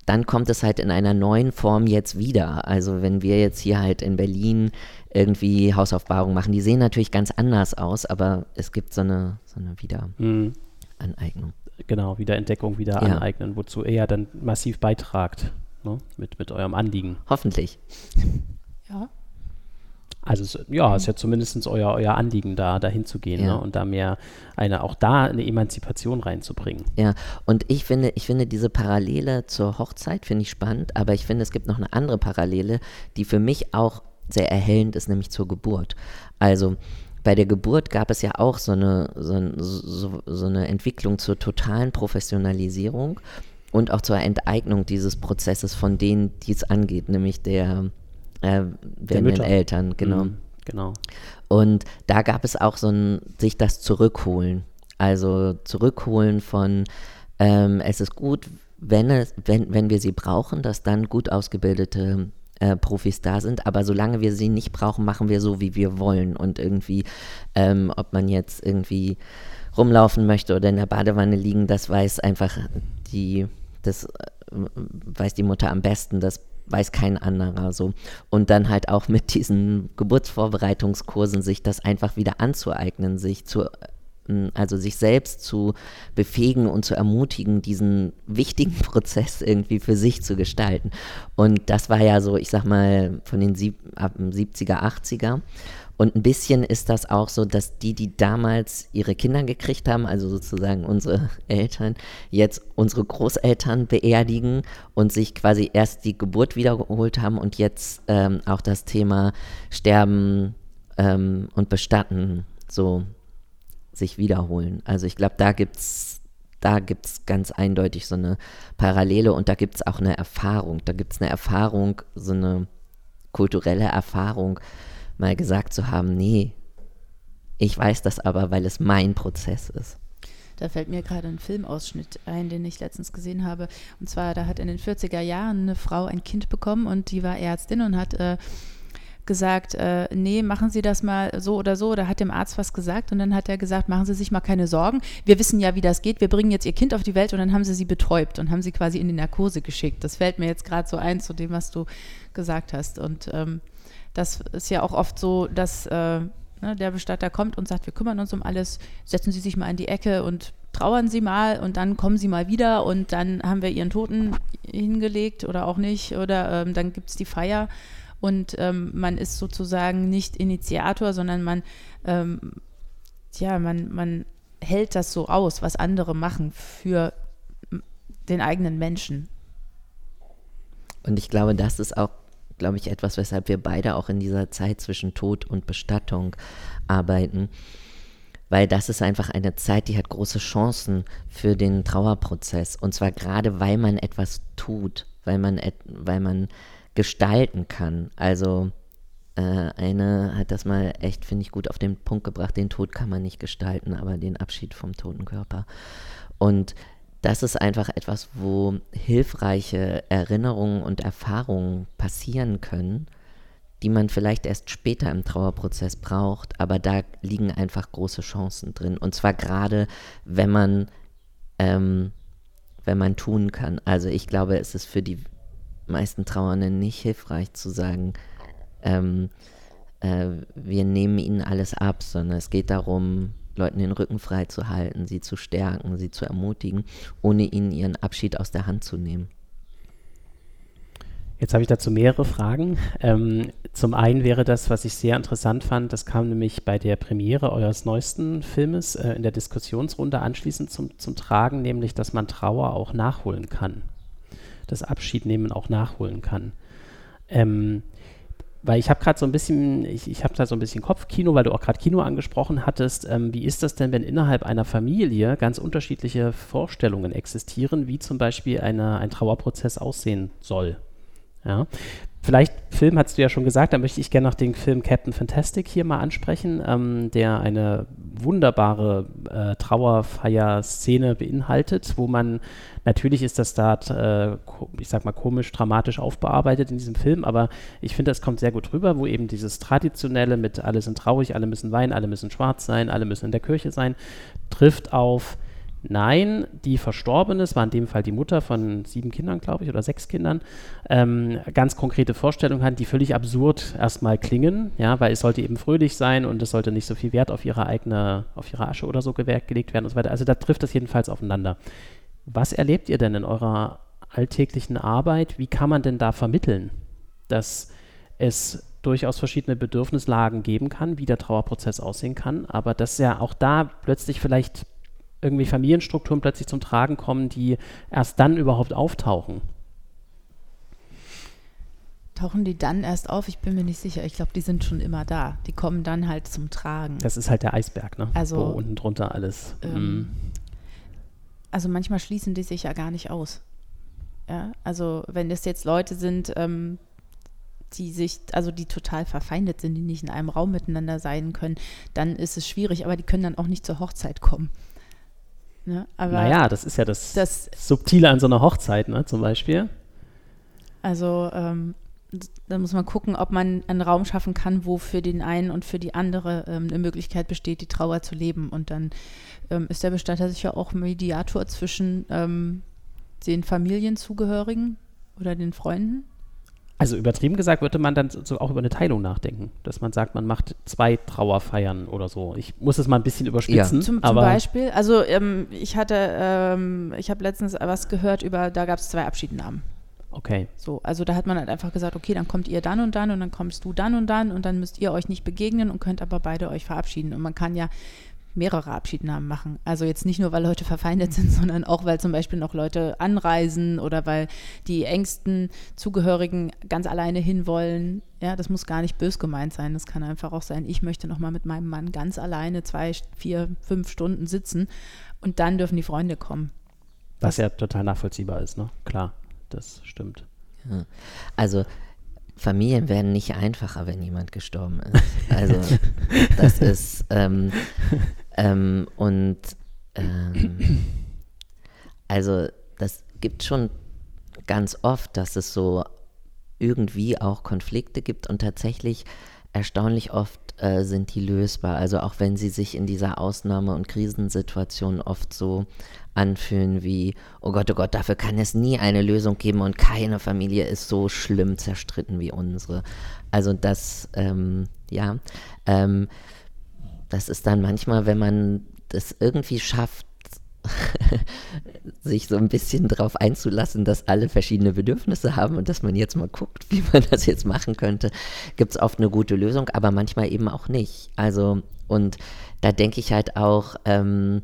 dann kommt es halt in einer neuen Form jetzt wieder. Also wenn wir jetzt hier halt in Berlin irgendwie Hausaufbahrung machen, die sehen natürlich ganz anders aus, aber es gibt so eine, so eine Wiederaneignung. Mhm. Genau, Wiederentdeckung, Wiederaneignen, ja. wozu er dann massiv beitragt ne? mit, mit eurem Anliegen. Hoffentlich. Ja. Also es, ja, ist ja zumindest euer, euer Anliegen, da dahin zu gehen ja. ne? und da mehr eine, auch da eine Emanzipation reinzubringen. Ja, und ich finde, ich finde diese Parallele zur Hochzeit finde ich spannend, aber ich finde, es gibt noch eine andere Parallele, die für mich auch sehr erhellend ist, nämlich zur Geburt. Also bei der Geburt gab es ja auch so eine, so, so, so eine Entwicklung zur totalen Professionalisierung und auch zur Enteignung dieses Prozesses von denen, die es angeht, nämlich der äh, werdenden Eltern, genau. Mhm, genau. Und da gab es auch so ein, sich das zurückholen. Also zurückholen von, ähm, es ist gut, wenn, es, wenn, wenn wir sie brauchen, dass dann gut ausgebildete äh, Profis da sind, aber solange wir sie nicht brauchen, machen wir so, wie wir wollen. Und irgendwie, ähm, ob man jetzt irgendwie rumlaufen möchte oder in der Badewanne liegen, das weiß einfach die, das äh, weiß die Mutter am besten. Das weiß kein anderer so. Und dann halt auch mit diesen Geburtsvorbereitungskursen sich das einfach wieder anzueignen, sich zu ähm, also sich selbst zu befähigen und zu ermutigen, diesen wichtigen Prozess irgendwie für sich zu gestalten. Und das war ja so, ich sag mal, von den sieb, ab 70er, 80er. Und ein bisschen ist das auch so, dass die, die damals ihre Kinder gekriegt haben, also sozusagen unsere Eltern, jetzt unsere Großeltern beerdigen und sich quasi erst die Geburt wiedergeholt haben und jetzt ähm, auch das Thema Sterben ähm, und Bestatten so sich wiederholen. Also ich glaube, da gibt es da gibt's ganz eindeutig so eine Parallele und da gibt es auch eine Erfahrung. Da gibt es eine Erfahrung, so eine kulturelle Erfahrung, mal gesagt zu haben, nee, ich weiß das aber, weil es mein Prozess ist. Da fällt mir gerade ein Filmausschnitt ein, den ich letztens gesehen habe. Und zwar, da hat in den 40er Jahren eine Frau ein Kind bekommen und die war Ärztin und hat äh, gesagt, äh, nee, machen Sie das mal so oder so, oder hat dem Arzt was gesagt und dann hat er gesagt, machen Sie sich mal keine Sorgen. Wir wissen ja, wie das geht. Wir bringen jetzt Ihr Kind auf die Welt und dann haben Sie sie betäubt und haben sie quasi in die Narkose geschickt. Das fällt mir jetzt gerade so ein zu dem, was du gesagt hast. Und ähm, das ist ja auch oft so, dass äh, ne, der Bestatter kommt und sagt, wir kümmern uns um alles, setzen Sie sich mal in die Ecke und trauern Sie mal und dann kommen Sie mal wieder und dann haben wir Ihren Toten hingelegt oder auch nicht oder ähm, dann gibt es die Feier und ähm, man ist sozusagen nicht Initiator, sondern man, ähm, ja, man, man hält das so aus, was andere machen für den eigenen Menschen. Und ich glaube, das ist auch, glaube ich, etwas, weshalb wir beide auch in dieser Zeit zwischen Tod und Bestattung arbeiten. Weil das ist einfach eine Zeit, die hat große Chancen für den Trauerprozess. Und zwar gerade, weil man etwas tut, weil man, weil man gestalten kann. Also äh, eine hat das mal echt, finde ich, gut auf den Punkt gebracht, den Tod kann man nicht gestalten, aber den Abschied vom toten Körper. Und das ist einfach etwas, wo hilfreiche Erinnerungen und Erfahrungen passieren können, die man vielleicht erst später im Trauerprozess braucht, aber da liegen einfach große Chancen drin. Und zwar gerade, wenn man, ähm, wenn man tun kann. Also ich glaube, es ist für die meisten Trauernden nicht hilfreich zu sagen, ähm, äh, wir nehmen ihnen alles ab, sondern es geht darum, Leuten den Rücken frei zu halten, sie zu stärken, sie zu ermutigen, ohne ihnen ihren Abschied aus der Hand zu nehmen. Jetzt habe ich dazu mehrere Fragen. Ähm, zum einen wäre das, was ich sehr interessant fand, das kam nämlich bei der Premiere eures neuesten Filmes äh, in der Diskussionsrunde anschließend zum, zum Tragen, nämlich, dass man Trauer auch nachholen kann das Abschiednehmen auch nachholen kann. Ähm, weil ich habe gerade so ein bisschen, ich, ich habe da so ein bisschen Kopfkino, weil du auch gerade Kino angesprochen hattest. Ähm, wie ist das denn, wenn innerhalb einer Familie ganz unterschiedliche Vorstellungen existieren, wie zum Beispiel eine, ein Trauerprozess aussehen soll? Ja. Vielleicht, Film hast du ja schon gesagt, da möchte ich gerne noch den Film Captain Fantastic hier mal ansprechen, ähm, der eine wunderbare äh, Trauerfeier-Szene beinhaltet, wo man, natürlich ist das da, äh, ich sag mal, komisch, dramatisch aufbearbeitet in diesem Film, aber ich finde, es kommt sehr gut rüber, wo eben dieses Traditionelle mit alle sind traurig, alle müssen weinen, alle müssen schwarz sein, alle müssen in der Kirche sein, trifft auf Nein, die Verstorbene, es war in dem Fall die Mutter von sieben Kindern, glaube ich, oder sechs Kindern, ähm, ganz konkrete Vorstellungen hat, die völlig absurd erstmal klingen, ja, weil es sollte eben fröhlich sein und es sollte nicht so viel Wert auf ihre eigene, auf ihre Asche oder so gelegt werden und so weiter. Also da trifft das jedenfalls aufeinander. Was erlebt ihr denn in eurer alltäglichen Arbeit? Wie kann man denn da vermitteln, dass es durchaus verschiedene Bedürfnislagen geben kann, wie der Trauerprozess aussehen kann, aber dass ja auch da plötzlich vielleicht irgendwie Familienstrukturen plötzlich zum Tragen kommen, die erst dann überhaupt auftauchen? Tauchen die dann erst auf? Ich bin mir nicht sicher. Ich glaube, die sind schon immer da. Die kommen dann halt zum Tragen. Das ist halt der Eisberg, ne? Also, Wo unten drunter alles. Ähm, mm. Also manchmal schließen die sich ja gar nicht aus. Ja, also wenn das jetzt Leute sind, ähm, die sich, also die total verfeindet sind, die nicht in einem Raum miteinander sein können, dann ist es schwierig, aber die können dann auch nicht zur Hochzeit kommen. Ne? Aber naja, das ist ja das, das, Subtile an so einer Hochzeit, ne, zum Beispiel. Also ähm, da muss man gucken, ob man einen Raum schaffen kann, wo für den einen und für die andere ähm, eine Möglichkeit besteht, die Trauer zu leben. Und dann ähm, ist der Bestatter sicher auch Mediator zwischen ähm, den Familienzugehörigen oder den Freunden also übertrieben gesagt würde man dann so auch über eine Teilung nachdenken, dass man sagt, man macht zwei Trauerfeiern oder so. Ich muss es mal ein bisschen überspitzen. Ja. Zum, zum Beispiel, also ähm, ich hatte, ähm, ich habe letztens was gehört über, da gab es zwei Abschiednahmen. Okay. So, also da hat man halt einfach gesagt, okay, dann kommt ihr dann und dann und dann kommst du dann und dann und dann müsst ihr euch nicht begegnen und könnt aber beide euch verabschieden. Und man kann ja mehrere Abschiednahmen machen. Also jetzt nicht nur, weil Leute verfeindet sind, sondern auch, weil zum Beispiel noch Leute anreisen oder weil die engsten Zugehörigen ganz alleine hinwollen. Ja, das muss gar nicht bös gemeint sein. Das kann einfach auch sein, ich möchte noch mal mit meinem Mann ganz alleine zwei, vier, fünf Stunden sitzen und dann dürfen die Freunde kommen. Was ja total nachvollziehbar ist, ne? Klar, das stimmt. Ja. Also Familien werden nicht einfacher, wenn jemand gestorben ist. Also das ist ähm, ähm, und ähm, also das gibt schon ganz oft, dass es so irgendwie auch Konflikte gibt und tatsächlich erstaunlich oft äh, sind die lösbar. Also auch wenn sie sich in dieser Ausnahme- und Krisensituation oft so anfühlen wie, oh Gott, oh Gott, dafür kann es nie eine Lösung geben und keine Familie ist so schlimm zerstritten wie unsere. Also das, ähm, ja, ähm, das ist dann manchmal, wenn man das irgendwie schafft, sich so ein bisschen darauf einzulassen, dass alle verschiedene Bedürfnisse haben und dass man jetzt mal guckt, wie man das jetzt machen könnte, gibt es oft eine gute Lösung, aber manchmal eben auch nicht. Also, und da denke ich halt auch, ähm,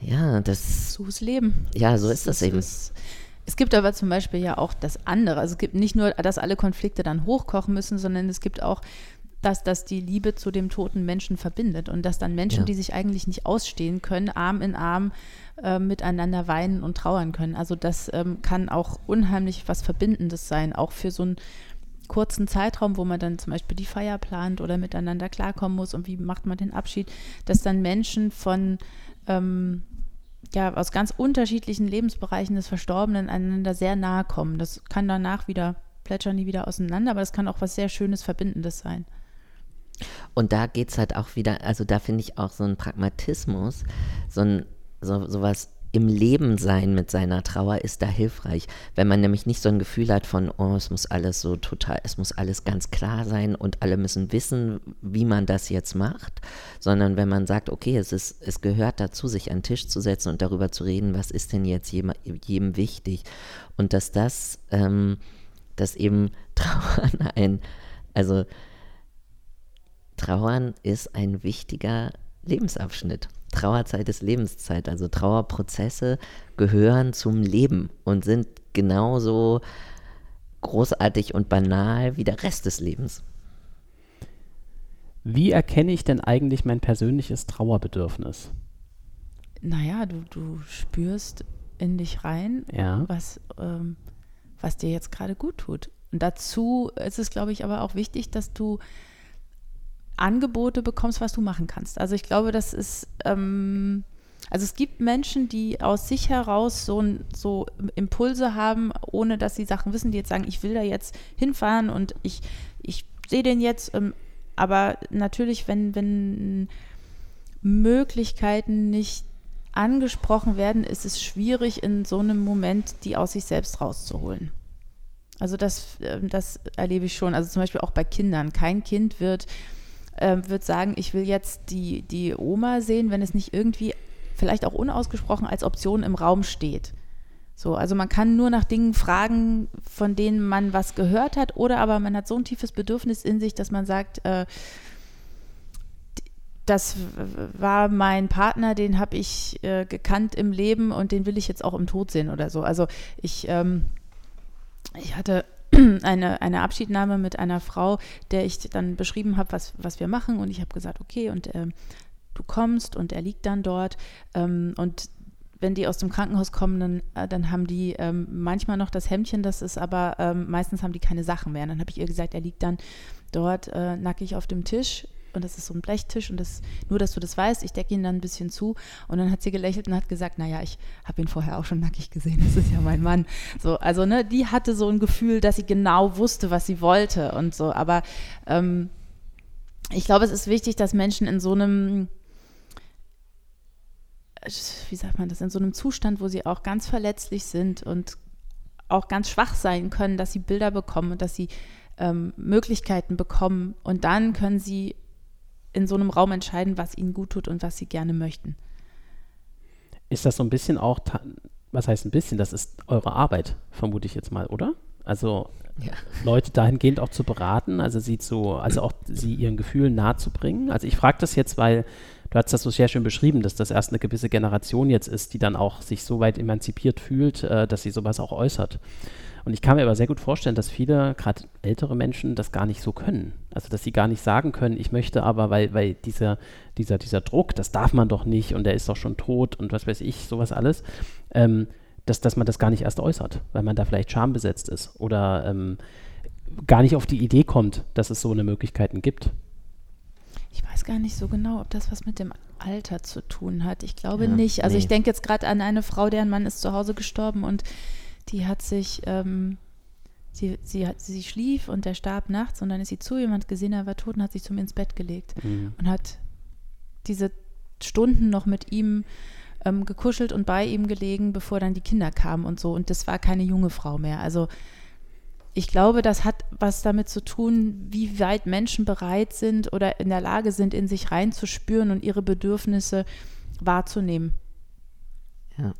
ja, das. So ist Leben. Ja, so ist das, das eben. Ist, es gibt aber zum Beispiel ja auch das andere. Also es gibt nicht nur, dass alle Konflikte dann hochkochen müssen, sondern es gibt auch dass das die Liebe zu dem toten Menschen verbindet und dass dann Menschen, ja. die sich eigentlich nicht ausstehen können, Arm in Arm äh, miteinander weinen und trauern können. Also das ähm, kann auch unheimlich was Verbindendes sein, auch für so einen kurzen Zeitraum, wo man dann zum Beispiel die Feier plant oder miteinander klarkommen muss und wie macht man den Abschied, dass dann Menschen von ähm, ja, aus ganz unterschiedlichen Lebensbereichen des Verstorbenen einander sehr nahe kommen. Das kann danach wieder plätschern die wieder auseinander, aber das kann auch was sehr Schönes, Verbindendes sein. Und da geht es halt auch wieder, also da finde ich auch so ein Pragmatismus, so ein so, sowas im Leben sein mit seiner Trauer ist da hilfreich, wenn man nämlich nicht so ein Gefühl hat von, oh, es muss alles so total, es muss alles ganz klar sein und alle müssen wissen, wie man das jetzt macht, sondern wenn man sagt, okay, es ist, es gehört dazu, sich an den Tisch zu setzen und darüber zu reden, was ist denn jetzt jedem, jedem wichtig? Und dass das, ähm, dass eben Trauern ein, also Trauern ist ein wichtiger Lebensabschnitt. Trauerzeit ist Lebenszeit. Also Trauerprozesse gehören zum Leben und sind genauso großartig und banal wie der Rest des Lebens. Wie erkenne ich denn eigentlich mein persönliches Trauerbedürfnis? Naja, du, du spürst in dich rein, ja. was, ähm, was dir jetzt gerade gut tut. Und dazu ist es, glaube ich, aber auch wichtig, dass du Angebote bekommst, was du machen kannst. Also ich glaube, das ist, ähm, also es gibt Menschen, die aus sich heraus so, so Impulse haben, ohne dass sie Sachen wissen, die jetzt sagen, ich will da jetzt hinfahren und ich, ich sehe den jetzt, ähm, aber natürlich, wenn, wenn Möglichkeiten nicht angesprochen werden, ist es schwierig, in so einem Moment die aus sich selbst rauszuholen. Also das, ähm, das erlebe ich schon. Also zum Beispiel auch bei Kindern. Kein Kind wird äh, würde sagen, ich will jetzt die, die Oma sehen, wenn es nicht irgendwie vielleicht auch unausgesprochen als Option im Raum steht. So, also man kann nur nach Dingen fragen, von denen man was gehört hat, oder aber man hat so ein tiefes Bedürfnis in sich, dass man sagt, äh, das war mein Partner, den habe ich äh, gekannt im Leben und den will ich jetzt auch im Tod sehen oder so. Also ich, ähm, ich hatte eine, eine Abschiednahme mit einer Frau, der ich dann beschrieben habe, was, was wir machen. Und ich habe gesagt, okay, und ähm, du kommst und er liegt dann dort. Ähm, und wenn die aus dem Krankenhaus kommen, dann, äh, dann haben die ähm, manchmal noch das Hemdchen, das ist aber, ähm, meistens haben die keine Sachen mehr. Und dann habe ich ihr gesagt, er liegt dann dort äh, nackig auf dem Tisch und das ist so ein Blechtisch und das, nur, dass du das weißt, ich decke ihn dann ein bisschen zu. Und dann hat sie gelächelt und hat gesagt, naja, ich habe ihn vorher auch schon nackig gesehen, das ist ja mein Mann. So, also, ne, die hatte so ein Gefühl, dass sie genau wusste, was sie wollte und so, aber ähm, ich glaube, es ist wichtig, dass Menschen in so einem wie sagt man das, in so einem Zustand, wo sie auch ganz verletzlich sind und auch ganz schwach sein können, dass sie Bilder bekommen und dass sie ähm, Möglichkeiten bekommen. Und dann können sie in so einem Raum entscheiden, was ihnen gut tut und was sie gerne möchten. Ist das so ein bisschen auch, was heißt ein bisschen, das ist eure Arbeit, vermute ich jetzt mal, oder? Also ja. Leute dahingehend auch zu beraten, also sie zu, also auch sie ihren Gefühlen nahe zu bringen. Also ich frage das jetzt, weil du hast das so sehr schön beschrieben, dass das erst eine gewisse Generation jetzt ist, die dann auch sich so weit emanzipiert fühlt, äh, dass sie sowas auch äußert. Und ich kann mir aber sehr gut vorstellen, dass viele, gerade ältere Menschen, das gar nicht so können. Also dass sie gar nicht sagen können, ich möchte aber, weil, weil dieser, dieser, dieser Druck, das darf man doch nicht und der ist doch schon tot und was weiß ich, sowas alles, ähm, dass, dass man das gar nicht erst äußert, weil man da vielleicht schambesetzt ist oder ähm, gar nicht auf die Idee kommt, dass es so eine Möglichkeiten gibt. Ich weiß gar nicht so genau, ob das was mit dem Alter zu tun hat. Ich glaube ja, nicht. Also nee. ich denke jetzt gerade an eine Frau, deren Mann ist zu Hause gestorben und die hat sich, ähm, sie, sie, hat, sie schlief und der starb nachts und dann ist sie zu jemand gesehen, er war tot und hat sich zu mir ins Bett gelegt Mhm. und hat diese Stunden noch mit ihm ähm, gekuschelt und bei ihm gelegen, bevor dann die Kinder kamen und so. Und das war keine junge Frau mehr. Also ich glaube, das hat was damit zu tun, wie weit Menschen bereit sind oder in der Lage sind, in sich reinzuspüren und ihre Bedürfnisse wahrzunehmen. Ja.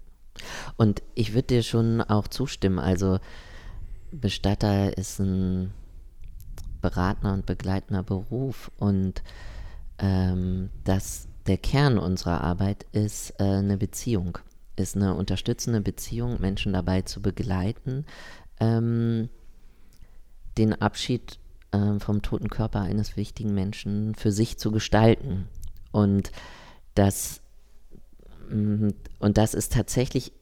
Und ich würde dir schon auch zustimmen. Also Bestatter ist ein beratender und begleitender Beruf und ähm, das, der Kern unserer Arbeit ist äh, eine Beziehung, ist eine unterstützende Beziehung, Menschen dabei zu begleiten, ähm, den Abschied ähm, vom toten Körper eines wichtigen Menschen für sich zu gestalten. Und das, und das ist tatsächlich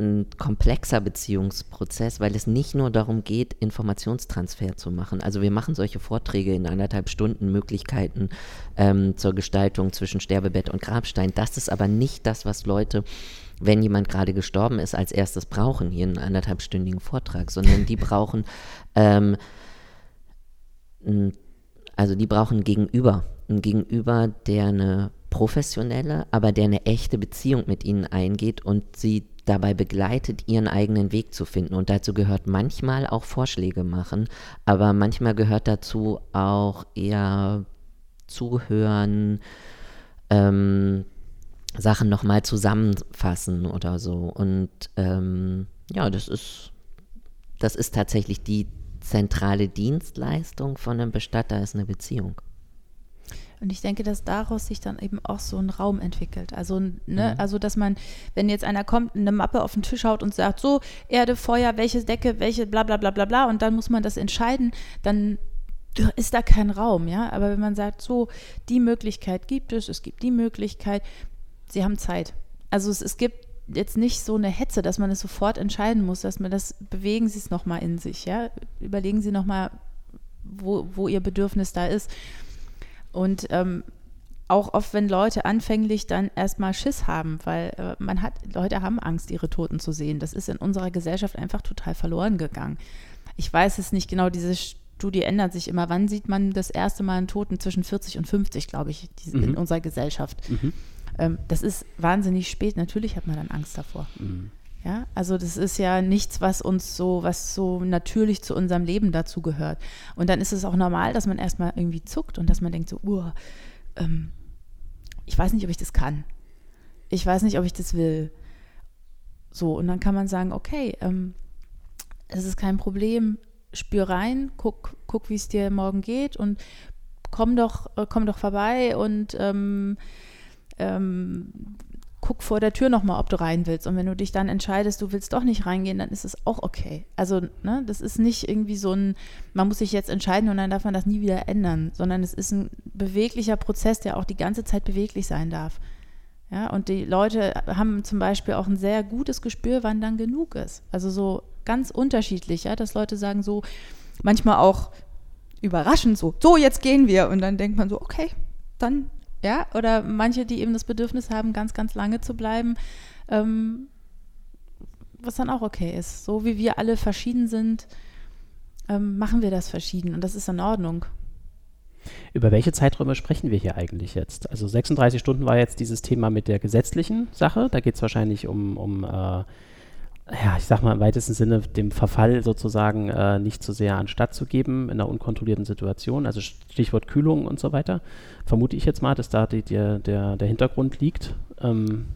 ein komplexer Beziehungsprozess, weil es nicht nur darum geht, Informationstransfer zu machen. Also wir machen solche Vorträge in anderthalb Stunden, Möglichkeiten ähm, zur Gestaltung zwischen Sterbebett und Grabstein. Das ist aber nicht das, was Leute, wenn jemand gerade gestorben ist, als erstes brauchen, hier einen anderthalbstündigen Vortrag, sondern die brauchen, ähm, also die brauchen Gegenüber, ein Gegenüber, der eine professionelle, aber der eine echte Beziehung mit ihnen eingeht und sie dabei begleitet, ihren eigenen Weg zu finden. Und dazu gehört manchmal auch Vorschläge machen, aber manchmal gehört dazu auch eher zuhören, ähm, Sachen nochmal zusammenfassen oder so. Und ähm, ja, das ist, das ist tatsächlich die zentrale Dienstleistung von einem Bestatter, ist eine Beziehung. Und ich denke, dass daraus sich dann eben auch so ein Raum entwickelt. Also, ne, also dass man, wenn jetzt einer kommt, eine Mappe auf den Tisch haut und sagt, so, Erde, Feuer, welche Decke, welche bla bla bla bla bla, und dann muss man das entscheiden, dann ist da kein Raum, ja. Aber wenn man sagt, so, die Möglichkeit gibt es, es gibt die Möglichkeit, sie haben Zeit. Also es, es gibt jetzt nicht so eine Hetze, dass man es sofort entscheiden muss, dass man das, bewegen Sie es nochmal in sich, ja. Überlegen Sie nochmal, wo, wo Ihr Bedürfnis da ist. Und ähm, auch oft, wenn Leute anfänglich dann erstmal Schiss haben, weil äh, man hat, Leute haben Angst, ihre Toten zu sehen. Das ist in unserer Gesellschaft einfach total verloren gegangen. Ich weiß es nicht genau, diese Studie ändert sich immer. Wann sieht man das erste Mal einen Toten zwischen 40 und 50, glaube ich, die, in unserer Gesellschaft? Ähm, das ist wahnsinnig spät. Natürlich hat man dann Angst davor. Ja, also das ist ja nichts, was uns so, was so natürlich zu unserem Leben dazu gehört. Und dann ist es auch normal, dass man erstmal irgendwie zuckt und dass man denkt so, uh, ähm, ich weiß nicht, ob ich das kann. Ich weiß nicht, ob ich das will. So, und dann kann man sagen, okay, ähm, ist kein Problem, spür rein, guck, guck wie es dir morgen geht und komm doch, äh, komm doch vorbei und ähm, ähm, guck vor der Tür nochmal, ob du rein willst. Und wenn du dich dann entscheidest, du willst doch nicht reingehen, dann ist es auch okay. Also, ne, das ist nicht irgendwie so ein, man muss sich jetzt entscheiden und dann darf man das nie wieder ändern, sondern es ist ein beweglicher Prozess, der auch die ganze Zeit beweglich sein darf. Ja, und die Leute haben zum Beispiel auch ein sehr gutes Gespür, wann dann genug ist. Also so ganz unterschiedlich, ja, dass Leute sagen so, manchmal auch überraschend so, so, jetzt gehen wir. Und dann denkt man so, okay, dann ja, oder manche, die eben das Bedürfnis haben, ganz, ganz lange zu bleiben, ähm, was dann auch okay ist. So wie wir alle verschieden sind, ähm, machen wir das verschieden und das ist in Ordnung. Über welche Zeiträume sprechen wir hier eigentlich jetzt? Also 36 Stunden war jetzt dieses Thema mit der gesetzlichen Sache. Da geht es wahrscheinlich um, um äh, ja, ich sag mal im weitesten Sinne, dem Verfall sozusagen äh, nicht zu sehr anstatt zu geben in einer unkontrollierten Situation. Also Stichwort Kühlung und so weiter. Vermute ich jetzt mal, dass da die, der, der, der Hintergrund liegt. Ähm,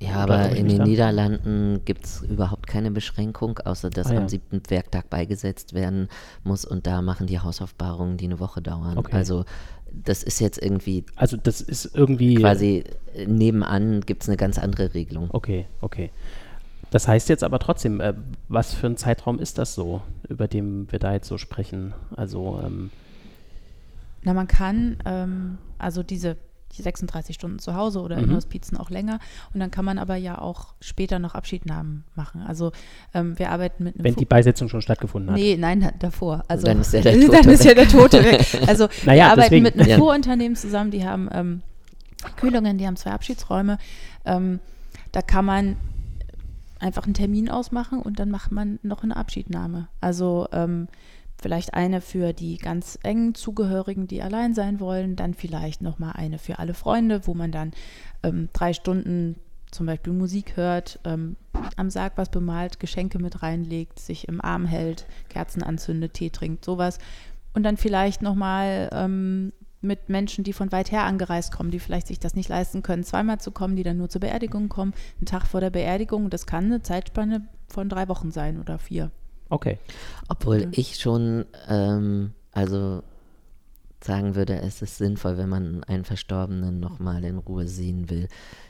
Ja, aber in den da? Niederlanden gibt es überhaupt keine Beschränkung, außer dass Ah, ja. am siebten Werktag beigesetzt werden muss und da machen die Hausaufbahrungen, die eine Woche dauern. Okay. Also das ist jetzt irgendwie Also das ist irgendwie quasi äh, nebenan gibt es eine ganz andere Regelung. Okay, okay. Das heißt jetzt aber trotzdem, äh, was für ein Zeitraum ist das so, über den wir da jetzt so sprechen? Also, ähm, Na, man kann ähm, also diese die 36 Stunden zu Hause oder in Mhm. Hospizen auch länger und dann kann man aber ja auch später noch Abschiednahmen machen. Also ähm, wir arbeiten mit einem wenn Fu- die Beisetzung schon stattgefunden hat. Nee, nein, da- davor. Also dann ist ja der dann Tote ist ja der Tote weg. Also Naja, wir arbeiten deswegen. mit einem Ja. Fuhrunternehmen zusammen, die haben ähm, Kühlungen, die haben zwei Abschiedsräume. Ähm, da kann man einfach einen Termin ausmachen und dann macht man noch eine Abschiednahme. Also ähm, vielleicht eine für die ganz engen Zugehörigen, die allein sein wollen, dann vielleicht nochmal eine für alle Freunde, wo man dann ähm, drei Stunden zum Beispiel Musik hört, ähm, am Sarg was bemalt, Geschenke mit reinlegt, sich im Arm hält, Kerzen anzündet, Tee trinkt, sowas. Und dann vielleicht nochmal ähm, mit Menschen, die von weit her angereist kommen, die vielleicht sich das nicht leisten können, zweimal zu kommen, die dann nur zur Beerdigung kommen, einen Tag vor der Beerdigung. Das kann eine Zeitspanne von drei Wochen sein oder vier. Okay. Obwohl ich schon, ähm, also sagen würde, es ist sinnvoll, wenn man einen Verstorbenen nochmal in Ruhe sehen will,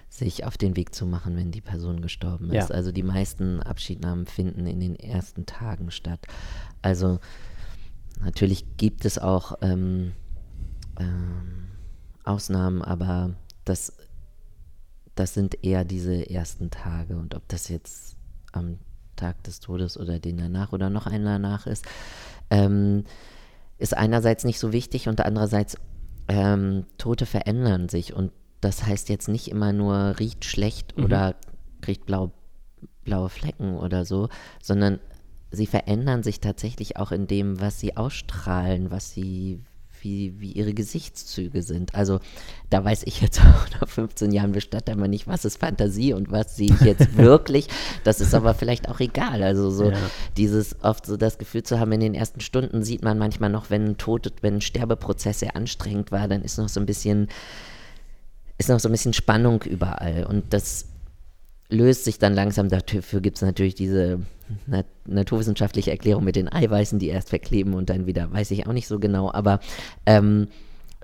sich auf den Weg zu machen, wenn die Person gestorben ist. Ja. Also die meisten Abschiednahmen finden in den ersten Tagen statt. Also natürlich gibt es auch ähm, ähm, Ausnahmen, aber das, das sind eher diese ersten Tage. Und ob das jetzt am Tag des Todes oder den danach oder noch einen danach ist, ähm, ist einerseits nicht so wichtig und andererseits ähm, Tote verändern sich und das heißt jetzt nicht immer nur riecht schlecht Mhm. oder kriegt blau, blaue Flecken oder so, sondern sie verändern sich tatsächlich auch in dem, was sie ausstrahlen, was sie, wie, wie ihre Gesichtszüge sind. Also da weiß ich jetzt auch nach 15 Jahren Bestatter nicht, was ist Fantasie und was sehe ich jetzt wirklich. Das ist aber vielleicht auch egal. Also so Ja. dieses oft so das Gefühl zu haben, in den ersten Stunden sieht man manchmal noch, wenn ein Tod, wenn ein Sterbeprozess sehr anstrengend war, dann ist noch so ein bisschen ist noch so ein bisschen Spannung überall und das löst sich dann langsam. Dafür gibt es natürlich diese nat naturwissenschaftliche Erklärung mit den Eiweißen, die erst verkleben und dann wieder, weiß ich auch nicht so genau, aber ähm,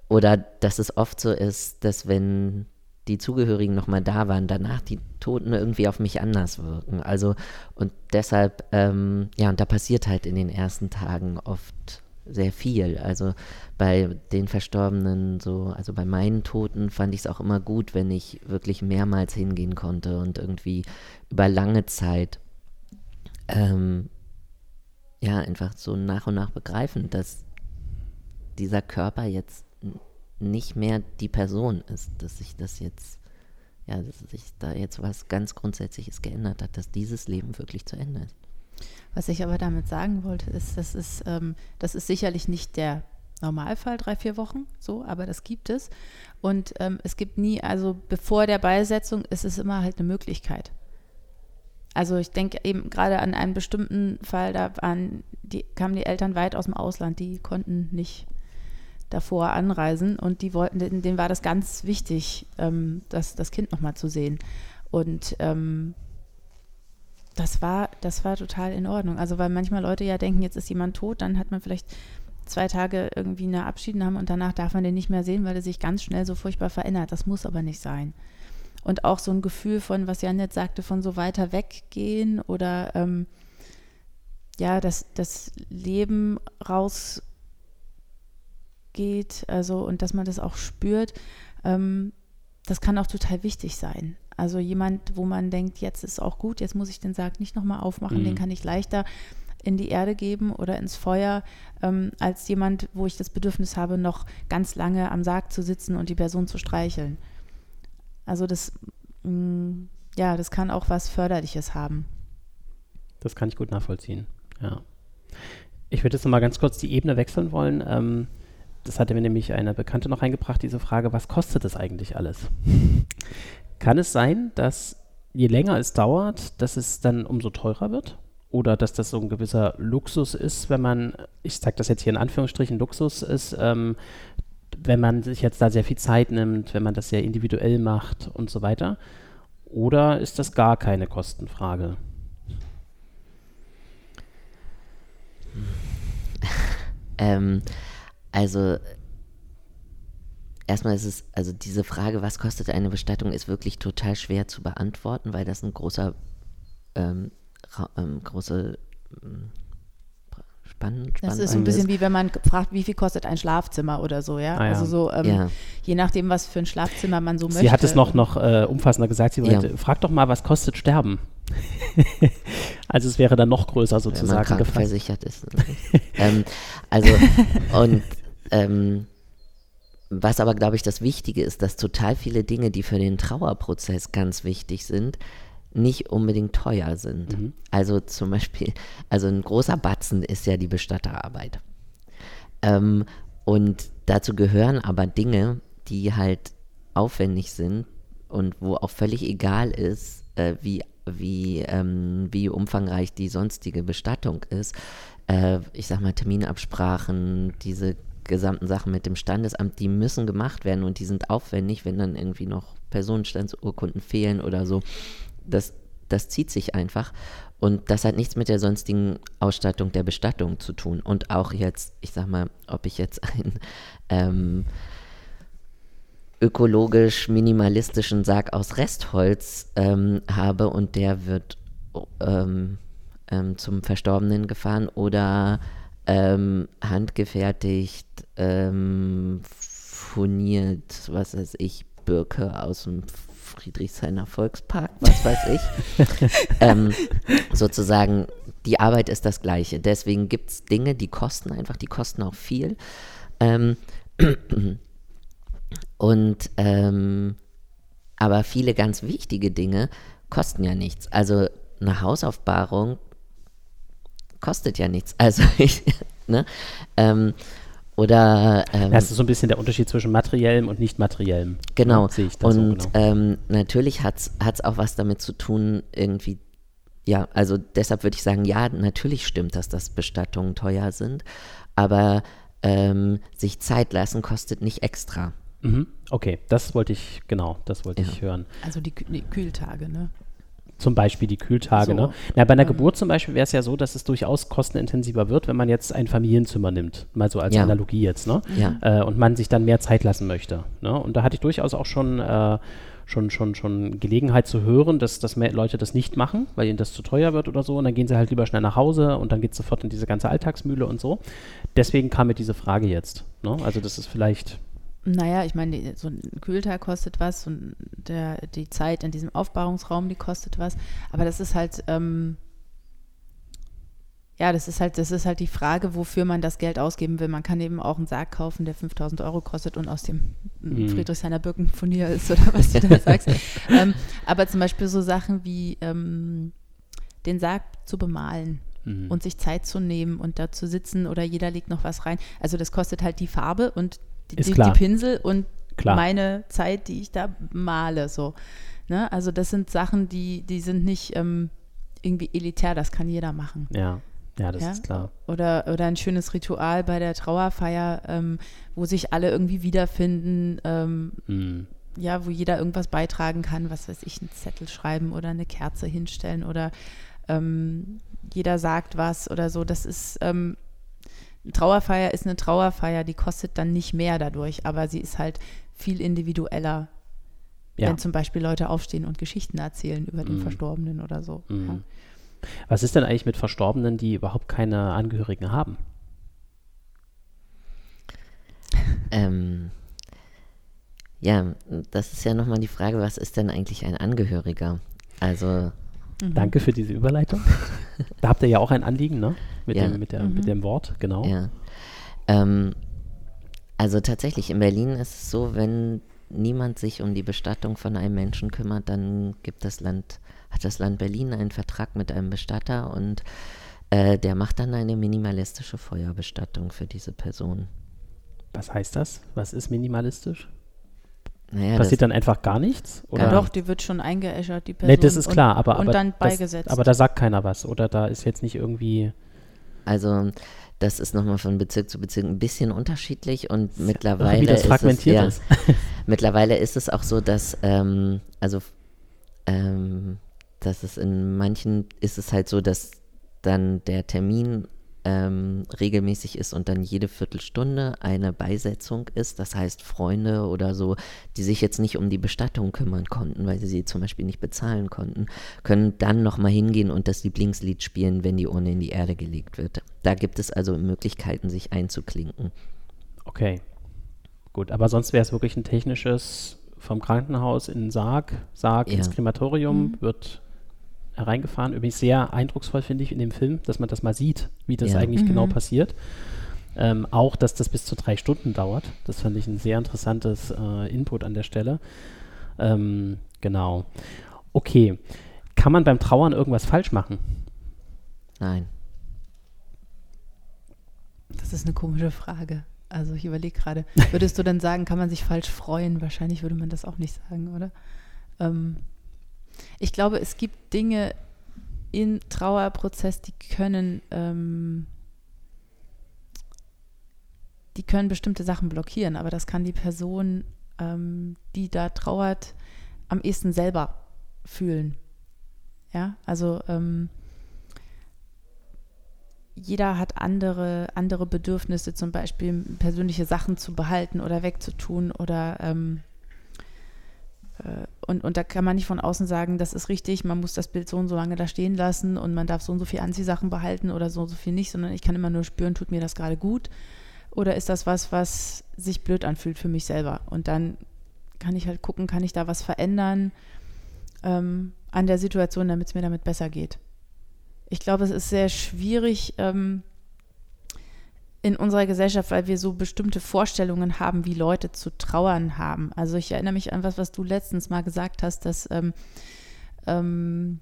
oder dass es oft so ist, dass wenn die Zugehörigen nochmal da waren, danach die Toten irgendwie auf mich anders wirken. Also und deshalb, ähm, ja, und da passiert halt in den ersten Tagen oft sehr viel. Also bei den Verstorbenen, so, also bei meinen Toten fand ich es auch immer gut, wenn ich wirklich mehrmals hingehen konnte und irgendwie über lange Zeit ähm, ja einfach so nach und nach begreifen, dass dieser Körper jetzt nicht mehr die Person ist, dass sich das jetzt, ja, dass sich da jetzt was ganz Grundsätzliches geändert hat, dass dieses Leben wirklich zu Ende ist. Was ich aber damit sagen wollte, ist, das ist, ähm, das ist sicherlich nicht der Normalfall, drei, vier Wochen, so, aber das gibt es. Und ähm, es gibt nie, also bevor der Beisetzung ist es immer halt eine Möglichkeit. Also ich denke eben gerade an einen bestimmten Fall, da waren die, kamen die Eltern weit aus dem Ausland, die konnten nicht davor anreisen und die wollten, denen, war das ganz wichtig, ähm, das, das Kind nochmal zu sehen. Und ähm, das war, das war total in Ordnung. Also weil manchmal Leute ja denken, jetzt ist jemand tot, dann hat man vielleicht zwei Tage irgendwie eine Abschiednahme und danach darf man den nicht mehr sehen, weil er sich ganz schnell so furchtbar verändert. Das muss aber nicht sein. Und auch so ein Gefühl von, was Janet sagte, von so weiter weggehen oder ähm, ja, dass das Leben rausgeht, also und dass man das auch spürt, ähm, das kann auch total wichtig sein. Also jemand, wo man denkt, jetzt ist auch gut, jetzt muss ich den Sarg nicht nochmal aufmachen, Mhm. den kann ich leichter in die Erde geben oder ins Feuer, ähm, als jemand, wo ich das Bedürfnis habe, noch ganz lange am Sarg zu sitzen und die Person zu streicheln. Also das, mh, ja, das kann auch was Förderliches haben. Das kann ich gut nachvollziehen. Ja. Ich würde jetzt noch mal ganz kurz die Ebene wechseln wollen. Ähm, das hatte mir nämlich eine Bekannte noch eingebracht, diese Frage, was kostet das eigentlich alles? Kann es sein, dass je länger es dauert, dass es dann umso teurer wird? Oder dass das so ein gewisser Luxus ist, wenn man, ich sage das jetzt hier in Anführungsstrichen, Luxus ist, ähm, wenn man sich jetzt da sehr viel Zeit nimmt, wenn man das sehr individuell macht und so weiter? Oder ist das gar keine Kostenfrage? Ähm, also erstmal ist es, also diese Frage, was kostet eine Bestattung, ist wirklich total schwer zu beantworten, weil das ein großer, ähm, ähm, große ähm, Spann, Das ist so ein bisschen wie wenn man fragt, wie viel kostet ein Schlafzimmer oder so, ja. Ah, ja. Also so, ähm, Ja. je nachdem, was für ein Schlafzimmer man so möchte. Sie hat es noch, noch äh, umfassender gesagt. Sie Ja. wollte, frag doch mal, was kostet Sterben? also es wäre dann noch größer wenn man sozusagen krankenversichert ist. ähm, also, und ähm, was aber, glaube ich, das Wichtige ist, dass total viele Dinge, die für den Trauerprozess ganz wichtig sind, nicht unbedingt teuer sind. Mhm. Also zum Beispiel, also ein großer Batzen ist ja die Bestatterarbeit. Ähm, und dazu gehören aber Dinge, die halt aufwendig sind und wo auch völlig egal ist, äh, wie, wie, ähm, wie umfangreich die sonstige Bestattung ist. Äh, ich sag mal, Terminabsprachen, diese gesamten Sachen mit dem Standesamt, die müssen gemacht werden und die sind aufwendig, wenn dann irgendwie noch Personenstandsurkunden fehlen oder so. Das, das zieht sich einfach. Und das hat nichts mit der sonstigen Ausstattung der Bestattung zu tun. Und auch jetzt, ich sag mal, ob ich jetzt einen ähm, ökologisch minimalistischen Sarg aus Restholz ähm, habe und der wird ähm, ähm, zum Verstorbenen gefahren oder ähm, handgefertigt, ähm, furniert, was weiß ich, Birke aus dem Friedrichshainer Volkspark, was weiß ich. ähm, sozusagen, die Arbeit ist das gleiche. Deswegen gibt es Dinge, die kosten einfach, die kosten auch viel. Ähm, und ähm, aber viele ganz wichtige Dinge kosten ja nichts. Also eine Hausaufbahrung kostet ja nichts. Also ich, ne? Ähm, oder ähm, Das ist so ein bisschen der Unterschied zwischen materiellem und nicht materiellem. Genau. Sehe ich das so, und genau. ähm, natürlich hat es auch was damit zu tun, irgendwie, ja, also deshalb würde ich sagen, ja, natürlich stimmt das, dass Bestattungen teuer sind, aber ähm, sich Zeit lassen kostet nicht extra. Mhm. Okay, das wollte ich, genau, das wollte Ja. ich hören. Also die, die Kühltage, ne? Zum Beispiel die Kühltage. So, ne? Na, bei einer ähm, Geburt zum Beispiel wäre es ja so, dass es durchaus kostenintensiver wird, wenn man jetzt ein Familienzimmer nimmt. Mal so als Ja. Analogie jetzt. Ne? Ja. Äh, und man sich dann mehr Zeit lassen möchte. Ne? Und da hatte ich durchaus auch schon, äh, schon, schon, schon Gelegenheit zu hören, dass, dass mehr Leute das nicht machen, weil ihnen das zu teuer wird oder so. Und dann gehen sie halt lieber schnell nach Hause und dann geht es sofort in diese ganze Alltagsmühle und so. Deswegen kam mir diese Frage jetzt. Ne? Also das ist vielleicht. Naja, ich meine, so ein Kühltag kostet was und der, die Zeit in diesem Aufbahrungsraum, die kostet was. Aber das ist halt, ähm, ja, das ist halt, das ist halt die Frage, wofür man das Geld ausgeben will. Man kann eben auch einen Sarg kaufen, der 5000 Euro kostet und aus dem Mhm. Friedrichshainer Birkenfurnier ist oder was du da sagst. ähm, aber zum Beispiel so Sachen wie ähm, den Sarg zu bemalen Mhm. und sich Zeit zu nehmen und da zu sitzen oder jeder legt noch was rein. Also das kostet halt die Farbe und die, die, die Pinsel und Klar. meine Zeit, die ich da male. So. Ne? Also das sind Sachen, die, die sind nicht ähm, irgendwie elitär, das kann jeder machen. Ja, ja, das Ja? ist klar. Oder, oder ein schönes Ritual bei der Trauerfeier, ähm, wo sich alle irgendwie wiederfinden, ähm, Mhm. ja, wo jeder irgendwas beitragen kann, was weiß ich, einen Zettel schreiben oder eine Kerze hinstellen oder ähm, jeder sagt was oder so. Das ist, ähm, eine Trauerfeier ist eine Trauerfeier, die kostet dann nicht mehr dadurch, aber sie ist halt viel individueller, Ja. wenn zum Beispiel Leute aufstehen und Geschichten erzählen über den Mhm. Verstorbenen oder so. Ja. Mhm. Was ist denn eigentlich mit Verstorbenen, die überhaupt keine Angehörigen haben? Ähm, ja, das ist ja nochmal die Frage, was ist denn eigentlich ein Angehöriger? Also, Mhm. Danke für diese Überleitung. da habt ihr ja auch ein Anliegen, ne? Mit, Ja. dem, mit, der, Mhm. mit dem Wort, genau. ja. Ähm, also tatsächlich, in Berlin ist es so, wenn niemand sich um die Bestattung von einem Menschen kümmert, dann gibt das Land, hat das Land Berlin einen Vertrag mit einem Bestatter und äh, der macht dann eine minimalistische Feuerbestattung für diese Person. Was heißt das? Was ist minimalistisch? Naja, Passiert das, dann einfach gar nichts? Oder? Ja, doch, die wird schon eingeäschert, die Person. Nee, das ist und- klar, aber, und aber, dann das, beigesetzt. aber da sagt keiner was. Oder da ist jetzt nicht irgendwie. also das ist nochmal von Bezirk zu Bezirk ein bisschen unterschiedlich und wie mittlerweile das ist es, fragmentiert ja, ist. Mittlerweile ist es auch so, dass, ähm, also, ähm, dass es in manchen ist es halt so, dass dann der Termin ähm, regelmäßig ist und dann jede Viertelstunde eine Beisetzung ist. Das heißt, Freunde oder so, die sich jetzt nicht um die Bestattung kümmern konnten, weil sie sie zum Beispiel nicht bezahlen konnten, können dann nochmal hingehen und das Lieblingslied spielen, wenn die Urne in die Erde gelegt wird. Da gibt es also Möglichkeiten, sich einzuklinken. Okay. Gut, aber sonst wäre es wirklich ein technisches vom Krankenhaus in den Sarg, Sarg Ja. ins Krematorium, Mhm. wird hereingefahren. Übrigens sehr eindrucksvoll, finde ich, in dem Film, dass man das mal sieht, wie das Ja. eigentlich genau Mhm. passiert. Ähm, auch, dass das bis zu drei Stunden dauert. Das fand ich ein sehr interessantes äh, Input an der Stelle. Ähm, genau. Okay. Kann man beim Trauern irgendwas falsch machen? Nein. Das ist eine komische Frage. Also ich überlege gerade, würdest du dann sagen, kann man sich falsch freuen? Wahrscheinlich würde man das auch nicht sagen, oder? Ähm, ich glaube, es gibt Dinge im Trauerprozess, die können, ähm, die können bestimmte Sachen blockieren, aber das kann die Person, ähm, die da trauert, am ehesten selber fühlen. Ja, also ähm, jeder hat andere, andere Bedürfnisse, zum Beispiel persönliche Sachen zu behalten oder wegzutun oder ähm, äh, und, und da kann man nicht von außen sagen, das ist richtig, man muss das Bild so und so lange da stehen lassen und man darf so und so viel Anziehsachen behalten oder so und so viel nicht, sondern ich kann immer nur spüren, tut mir das gerade gut oder ist das was, was sich blöd anfühlt für mich selber? Und dann kann ich halt gucken, kann ich da was verändern ähm, an der Situation, damit es mir damit besser geht ich glaube, es ist sehr schwierig ähm, in unserer Gesellschaft, weil wir so bestimmte Vorstellungen haben, wie Leute zu trauern haben. Also ich erinnere mich an was, was du letztens mal gesagt hast, dass ähm, ähm,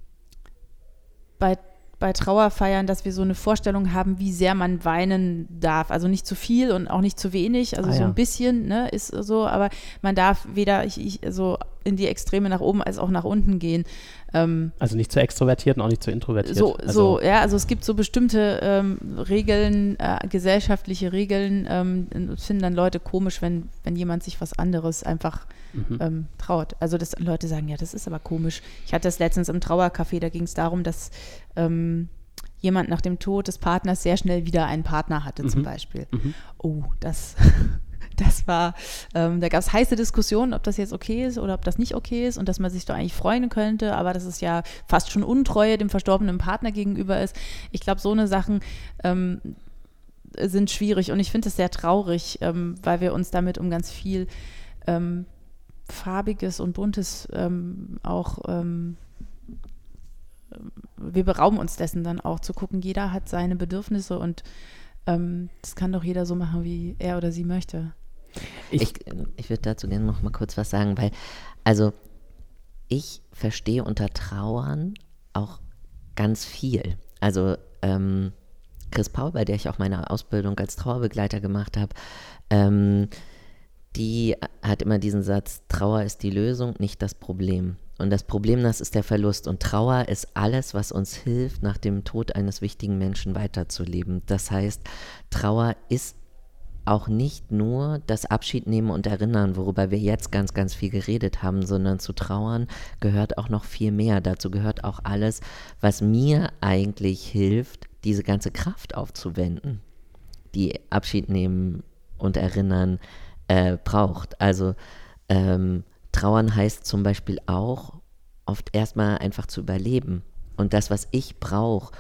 bei bei Trauerfeiern, dass wir so eine Vorstellung haben, wie sehr man weinen darf. Also nicht zu viel und auch nicht zu wenig, also ah, so ja. ein bisschen, ne, ist so, aber man darf weder ich, ich, so in die Extreme nach oben als auch nach unten gehen. Ähm, also nicht zu extrovertiert und auch nicht zu introvertiert. So, also, so ja, also es gibt so bestimmte ähm, Regeln, äh, gesellschaftliche Regeln. Ähm, das finden dann Leute komisch, wenn, wenn jemand sich was anderes einfach mhm. ähm, traut. Also dass Leute sagen, ja, das ist aber komisch. Ich hatte das letztens im Trauercafé, da ging es darum, dass ähm, jemand nach dem Tod des Partners sehr schnell wieder einen Partner hatte, mhm. zum Beispiel. Mhm. Oh, das das war, ähm, da gab es heiße Diskussionen, ob das jetzt okay ist oder ob das nicht okay ist und dass man sich doch eigentlich freuen könnte, aber dass es ja fast schon Untreue dem verstorbenen Partner gegenüber ist. Ich glaube, so eine Sachen ähm, sind schwierig und ich finde es sehr traurig, ähm, weil wir uns damit um ganz viel ähm, Farbiges und Buntes ähm, auch ähm, wir berauben uns dessen dann auch zu gucken, jeder hat seine Bedürfnisse und ähm, das kann doch jeder so machen, wie er oder sie möchte. Ich, ich, ich würde dazu gerne noch mal kurz was sagen, weil, also, ich verstehe unter Trauern auch ganz viel. Also, ähm, Chris Paul, bei der ich auch meine Ausbildung als Trauerbegleiter gemacht habe, ähm, die hat immer diesen Satz, Trauer ist die Lösung, nicht das Problem. Und das Problem, das ist der Verlust. Und Trauer ist alles, was uns hilft, nach dem Tod eines wichtigen Menschen weiterzuleben. Das heißt, Trauer ist auch nicht nur das Abschiednehmen und Erinnern, worüber wir jetzt ganz, ganz viel geredet haben, sondern zu trauern gehört auch noch viel mehr. Dazu gehört auch alles, was mir eigentlich hilft, diese ganze Kraft aufzuwenden, die Abschiednehmen und Erinnern äh, braucht. Also ähm, trauern heißt zum Beispiel auch, oft erstmal einfach zu überleben. Und das, was ich brauche,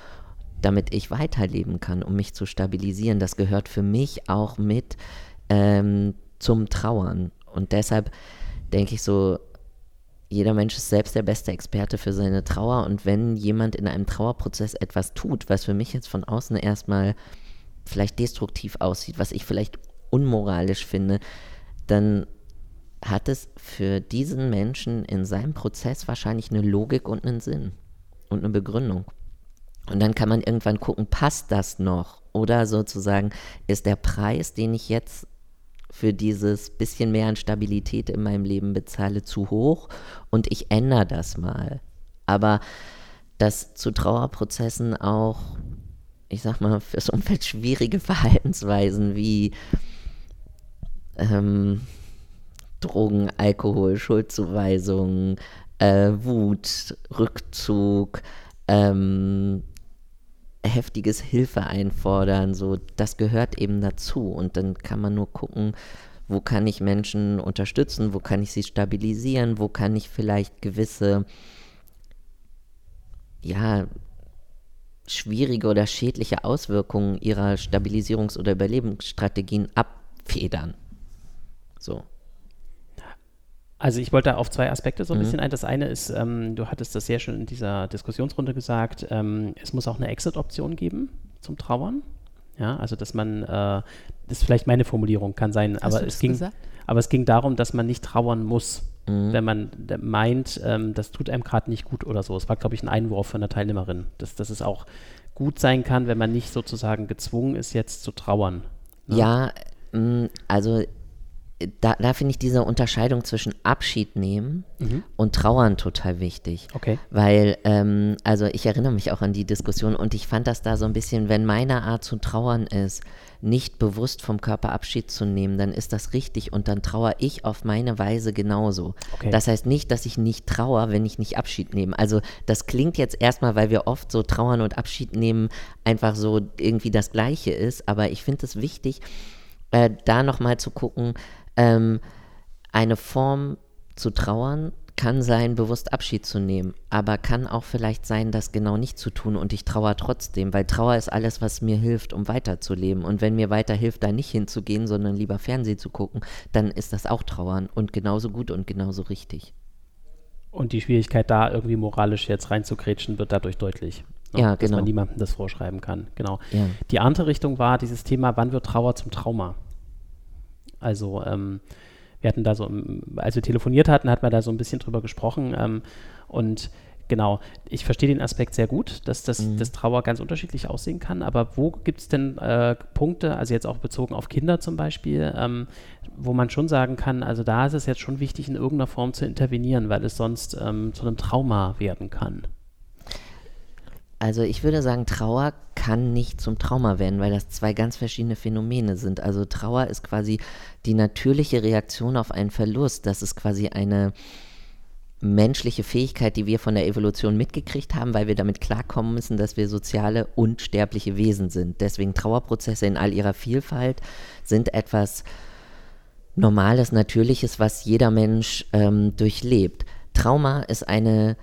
damit ich weiterleben kann, um mich zu stabilisieren. Das gehört für mich auch mit ähm, zum Trauern. Und deshalb denke ich so, jeder Mensch ist selbst der beste Experte für seine Trauer. Und wenn jemand in einem Trauerprozess etwas tut, was für mich jetzt von außen erstmal vielleicht destruktiv aussieht, was ich vielleicht unmoralisch finde, dann hat es für diesen Menschen in seinem Prozess wahrscheinlich eine Logik und einen Sinn und eine Begründung. Und dann kann man irgendwann gucken, passt das noch? Oder sozusagen, ist der Preis, den ich jetzt für dieses bisschen mehr an Stabilität in meinem Leben bezahle, zu hoch und ich ändere das mal. Aber dass zu Trauerprozessen auch, ich sag mal, fürs Umfeld schwierige Verhaltensweisen wie ähm, Drogen, Alkohol, Schuldzuweisung, äh, Wut, Rückzug, ähm, heftiges Hilfe einfordern, so das gehört eben dazu und dann kann man nur gucken, wo kann ich Menschen unterstützen, wo kann ich sie stabilisieren, wo kann ich vielleicht gewisse ja schwierige oder schädliche Auswirkungen ihrer Stabilisierungs- oder Überlebensstrategien abfedern. So. Also ich wollte auf zwei Aspekte so ein mhm. bisschen ein. Das eine ist, ähm, du hattest das sehr schön in dieser Diskussionsrunde gesagt, ähm, es muss auch eine Exit-Option geben zum Trauern. Ja, also dass man, äh, das ist vielleicht meine Formulierung, kann sein, aber es, ging, aber es ging darum, dass man nicht trauern muss. mhm. wenn man meint, ähm, das tut einem gerade nicht gut oder so. Es war, glaube ich, ein Einwurf von der Teilnehmerin, dass, dass es auch gut sein kann, wenn man nicht sozusagen gezwungen ist, jetzt zu trauern. Ne? Ja, mm, also da, da finde ich diese Unterscheidung zwischen Abschied nehmen mhm. und Trauern total wichtig. Okay. Weil, ähm, also ich erinnere mich auch an die Diskussion und ich fand das da so ein bisschen, wenn meine Art zu trauern ist, nicht bewusst vom Körper Abschied zu nehmen, dann ist das richtig und dann trauere ich auf meine Weise genauso. Okay. Das heißt nicht, dass ich nicht trauere, wenn ich nicht Abschied nehme. Also das klingt jetzt erstmal, weil wir oft so trauern und Abschied nehmen, einfach so irgendwie das Gleiche ist, aber ich finde es wichtig, äh, da nochmal zu gucken, ähm, eine Form zu trauern kann sein, bewusst Abschied zu nehmen, aber kann auch vielleicht sein, das genau nicht zu tun und ich trauere trotzdem, weil Trauer ist alles, was mir hilft, um weiterzuleben. Und wenn mir weiter hilft, da nicht hinzugehen, sondern lieber Fernsehen zu gucken, dann ist das auch Trauern und genauso gut und genauso richtig. Und die Schwierigkeit, da irgendwie moralisch jetzt reinzugrätschen, wird dadurch deutlich. Ne? Ja, dass genau. man niemandem das vorschreiben kann. Genau. Ja. Die andere Richtung war dieses Thema, wann wird Trauer zum Trauma? Also ähm, wir hatten da so, als wir telefoniert hatten, hat man da so ein bisschen drüber gesprochen ähm, und Genau, ich verstehe den Aspekt sehr gut, dass das, mhm. das Trauer ganz unterschiedlich aussehen kann, aber wo gibt es denn äh, Punkte, also jetzt auch bezogen auf Kinder zum Beispiel, ähm, wo man schon sagen kann, also da ist es jetzt schon wichtig, in irgendeiner Form zu intervenieren, weil es sonst ähm, zu einem Trauma werden kann? Also ich würde sagen, Trauer kann nicht zum Trauma werden, weil das zwei ganz verschiedene Phänomene sind. Also Trauer ist quasi die natürliche Reaktion auf einen Verlust. Das ist quasi eine menschliche Fähigkeit, die wir von der Evolution mitgekriegt haben, weil wir damit klarkommen müssen, dass wir soziale und sterbliche Wesen sind. Deswegen Trauerprozesse in all ihrer Vielfalt sind etwas Normales, Natürliches, was jeder Mensch ähm, durchlebt. Trauma ist eine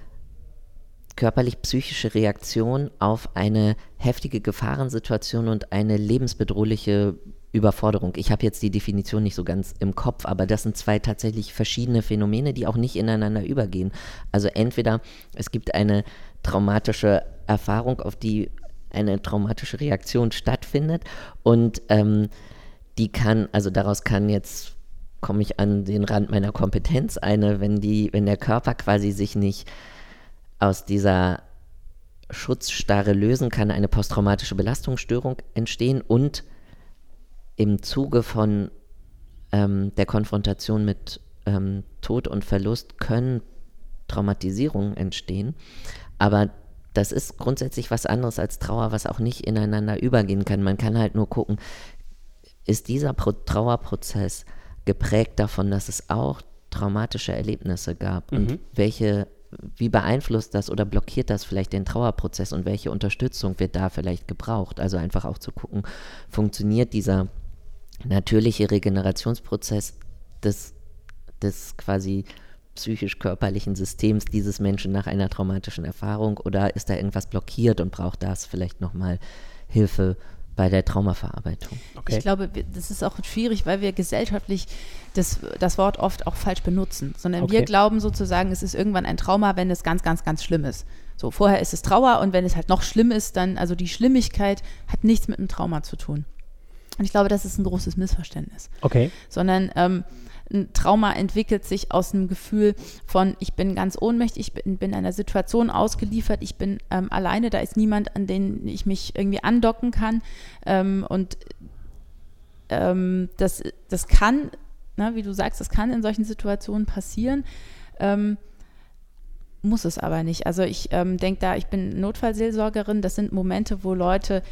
körperlich-psychische Reaktion auf eine heftige Gefahrensituation und eine lebensbedrohliche Überforderung. Ich habe jetzt die Definition nicht so ganz im Kopf, aber das sind zwei tatsächlich verschiedene Phänomene, die auch nicht ineinander übergehen. Also entweder es gibt eine traumatische Erfahrung, auf die eine traumatische Reaktion stattfindet und ähm, die kann, also daraus kann jetzt komme ich an den Rand meiner Kompetenz eine, wenn die, wenn der Körper quasi sich nicht aus dieser Schutzstarre lösen, kann eine posttraumatische Belastungsstörung entstehen und im Zuge von ähm, der Konfrontation mit ähm, Tod und Verlust können Traumatisierungen entstehen. Aber das ist grundsätzlich was anderes als Trauer, was auch nicht ineinander übergehen kann. Man kann halt nur gucken, ist dieser Pro Trauerprozess geprägt davon, dass es auch traumatische Erlebnisse gab mhm. und welche wie beeinflusst das oder blockiert das vielleicht den Trauerprozess und welche Unterstützung wird da vielleicht gebraucht? Also einfach auch zu gucken, funktioniert dieser natürliche Regenerationsprozess des, des quasi psychisch-körperlichen Systems dieses Menschen nach einer traumatischen Erfahrung oder ist da irgendwas blockiert und braucht das vielleicht nochmal Hilfe bei der Traumaverarbeitung. Okay. Ich glaube, das ist auch schwierig, weil wir gesellschaftlich das, das Wort oft auch falsch benutzen, sondern okay. wir glauben sozusagen, es ist irgendwann ein Trauma, wenn es ganz, ganz, ganz schlimm ist. So, vorher ist es Trauer und wenn es halt noch schlimm ist, dann, also die Schlimmigkeit hat nichts mit einem Trauma zu tun. Und ich glaube, das ist ein großes Missverständnis. Okay. Sondern ähm, ein Trauma entwickelt sich aus einem Gefühl von, ich bin ganz ohnmächtig, ich bin, bin einer Situation ausgeliefert, ich bin ähm, alleine, da ist niemand, an den ich mich irgendwie andocken kann. Ähm, und ähm, das, das kann, na, ne, wie du sagst, das kann in solchen Situationen passieren ähm, muss es aber nicht. Also ich ähm, denke da, ich bin Notfallseelsorgerin, das sind Momente, wo Leute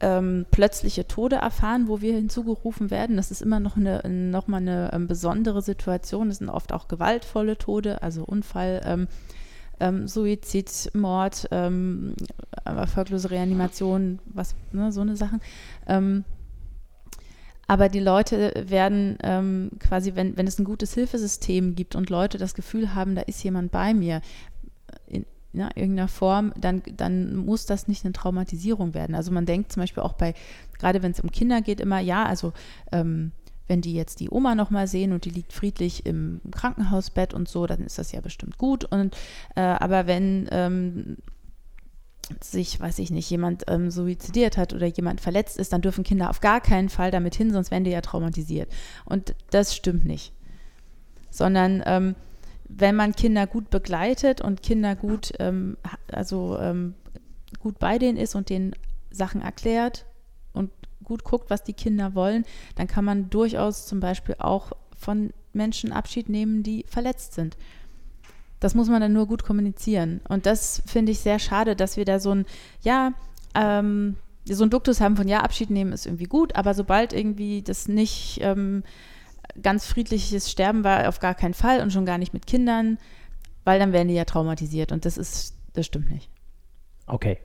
ähm, plötzliche Tode erfahren, wo wir hinzugerufen werden. Das ist immer noch, eine, noch mal eine ähm, besondere Situation. Das sind oft auch gewaltvolle Tode, also Unfall, ähm, ähm Suizid, Mord, ähm, erfolglose Reanimation, was, ne, so eine Sachen. Ähm, aber die Leute werden ähm, quasi, wenn, wenn es ein gutes Hilfesystem gibt und Leute das Gefühl haben, da ist jemand bei mir, in, in irgendeiner Form, dann, dann muss das nicht eine Traumatisierung werden. Also man denkt zum Beispiel auch bei, gerade wenn es um Kinder geht, immer, ja, also ähm, wenn die jetzt die Oma nochmal sehen und die liegt friedlich im Krankenhausbett und so, dann ist das ja bestimmt gut. Und äh, aber wenn ähm, sich, weiß ich nicht, jemand ähm, suizidiert hat oder jemand verletzt ist, dann dürfen Kinder auf gar keinen Fall damit hin, sonst werden die ja traumatisiert. Und das stimmt nicht. Sondern ähm, wenn man Kinder gut begleitet und Kinder gut, ähm, also ähm, gut bei denen ist und denen Sachen erklärt und gut guckt, was die Kinder wollen, dann kann man durchaus zum Beispiel auch von Menschen Abschied nehmen, die verletzt sind. Das muss man dann nur gut kommunizieren. Und das finde ich sehr schade, dass wir da so ein, ja, ähm, so ein Duktus haben von ja, Abschied nehmen ist irgendwie gut, aber sobald irgendwie das nicht ähm, ganz friedliches Sterben war, auf gar keinen Fall und schon gar nicht mit Kindern, weil dann werden die ja traumatisiert und das ist, das stimmt nicht. Okay.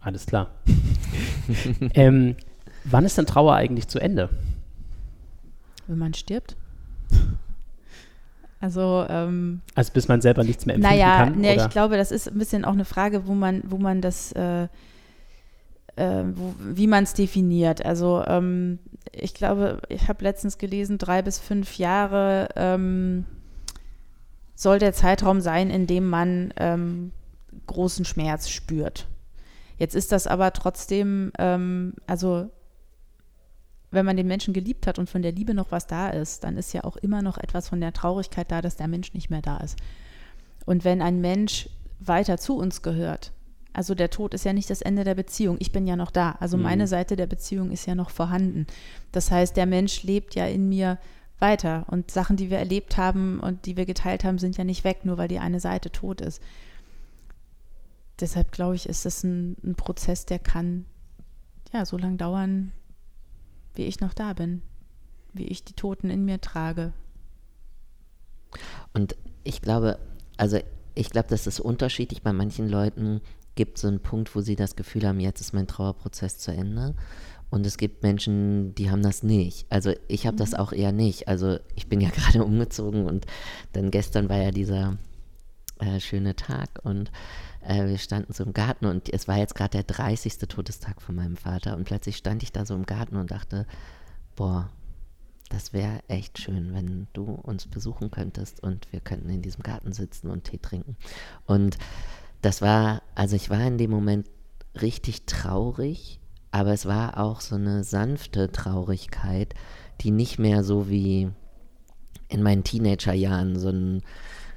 Alles klar. ähm, wann ist denn Trauer eigentlich zu Ende? Wenn man stirbt. Also, ähm, also bis man selber nichts mehr empfinden naja, kann? Naja, ich glaube, das ist ein bisschen auch eine Frage, wo man, wo man das, äh, äh, wie man es definiert. Also ähm, ich glaube, ich habe letztens gelesen, drei bis fünf Jahre ähm, soll der Zeitraum sein, in dem man ähm, großen Schmerz spürt. Jetzt ist das aber trotzdem, ähm, also wenn man den Menschen geliebt hat und von der Liebe noch was da ist, dann ist ja auch immer noch etwas von der Traurigkeit da, dass der Mensch nicht mehr da ist. Und wenn ein Mensch weiter zu uns gehört, also der Tod ist ja nicht das Ende der Beziehung, ich bin ja noch da, also mhm. meine Seite der Beziehung ist ja noch vorhanden. Das heißt, der Mensch lebt ja in mir weiter und Sachen, die wir erlebt haben und die wir geteilt haben, sind ja nicht weg, nur weil die eine Seite tot ist. Deshalb glaube ich, ist das ein, ein Prozess, der kann ja so lange dauern, wie ich noch da bin, wie ich die Toten in mir trage. Und ich glaube, also ich glaube, das ist unterschiedlich. Bei manchen Leuten gibt so einen Punkt, wo sie das Gefühl haben, jetzt ist mein Trauerprozess zu Ende. Und es gibt Menschen, die haben das nicht. Also ich habe mhm. das auch eher nicht. Also ich bin ja gerade umgezogen und dann gestern war ja dieser äh, schöne Tag und äh, wir standen so im Garten und es war jetzt gerade der 30. Todestag von meinem Vater und plötzlich stand ich da so im Garten und dachte, boah, das wäre echt schön, wenn du uns besuchen könntest und wir könnten in diesem Garten sitzen und Tee trinken. Und das war, also ich war in dem Moment richtig traurig, aber es war auch so eine sanfte Traurigkeit, die nicht mehr so wie in meinen Teenagerjahren so ein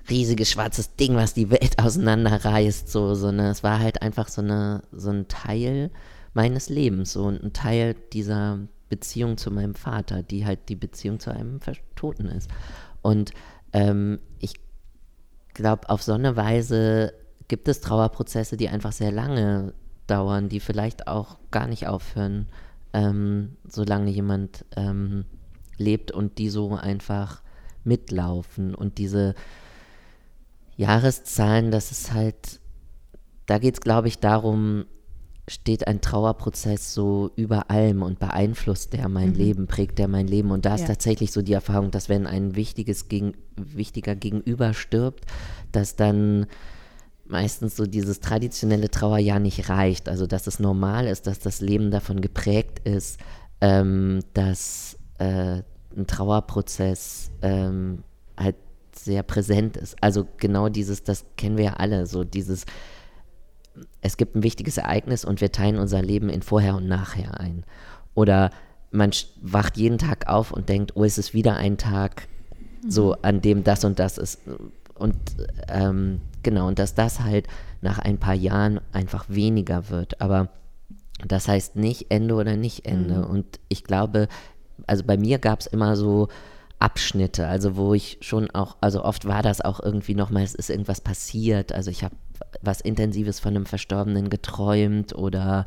riesiges schwarzes Ding, was die Welt auseinanderreißt, so, sondern es war halt einfach so, eine, so ein Teil meines Lebens, so ein Teil dieser Beziehung zu meinem Vater, die halt die Beziehung zu einem Toten ist. Und ähm, ich glaube, auf so eine Weise gibt es Trauerprozesse, die einfach sehr lange dauern, die vielleicht auch gar nicht aufhören, ähm, solange jemand ähm, lebt und die so einfach mitlaufen und diese Jahreszahlen, das ist halt, da geht es, glaube ich, darum, steht ein Trauerprozess so über allem und beeinflusst der mein mhm. Leben, prägt der mein Leben. Und da ist ja. tatsächlich so die Erfahrung, dass wenn ein wichtiges Gegen, wichtiger Gegenüber stirbt, dass dann meistens so dieses traditionelle Trauerjahr nicht reicht. Also dass es normal ist, dass das Leben davon geprägt ist, ähm, dass äh, ein Trauerprozess ähm, halt sehr präsent ist. Also genau dieses, das kennen wir ja alle, so dieses, es gibt ein wichtiges Ereignis und wir teilen unser Leben in vorher und nachher ein. Oder man wacht jeden Tag auf und denkt, oh, es ist wieder ein Tag, so mhm. an dem das und das ist. Und ähm, genau, und dass das halt nach ein paar Jahren einfach weniger wird. Aber das heißt nicht Ende oder nicht Ende. Mhm. Und ich glaube, also bei mir gab es immer so Abschnitte, also wo ich schon auch, also oft war das auch irgendwie nochmal, es ist irgendwas passiert, also ich habe was Intensives von einem Verstorbenen geträumt oder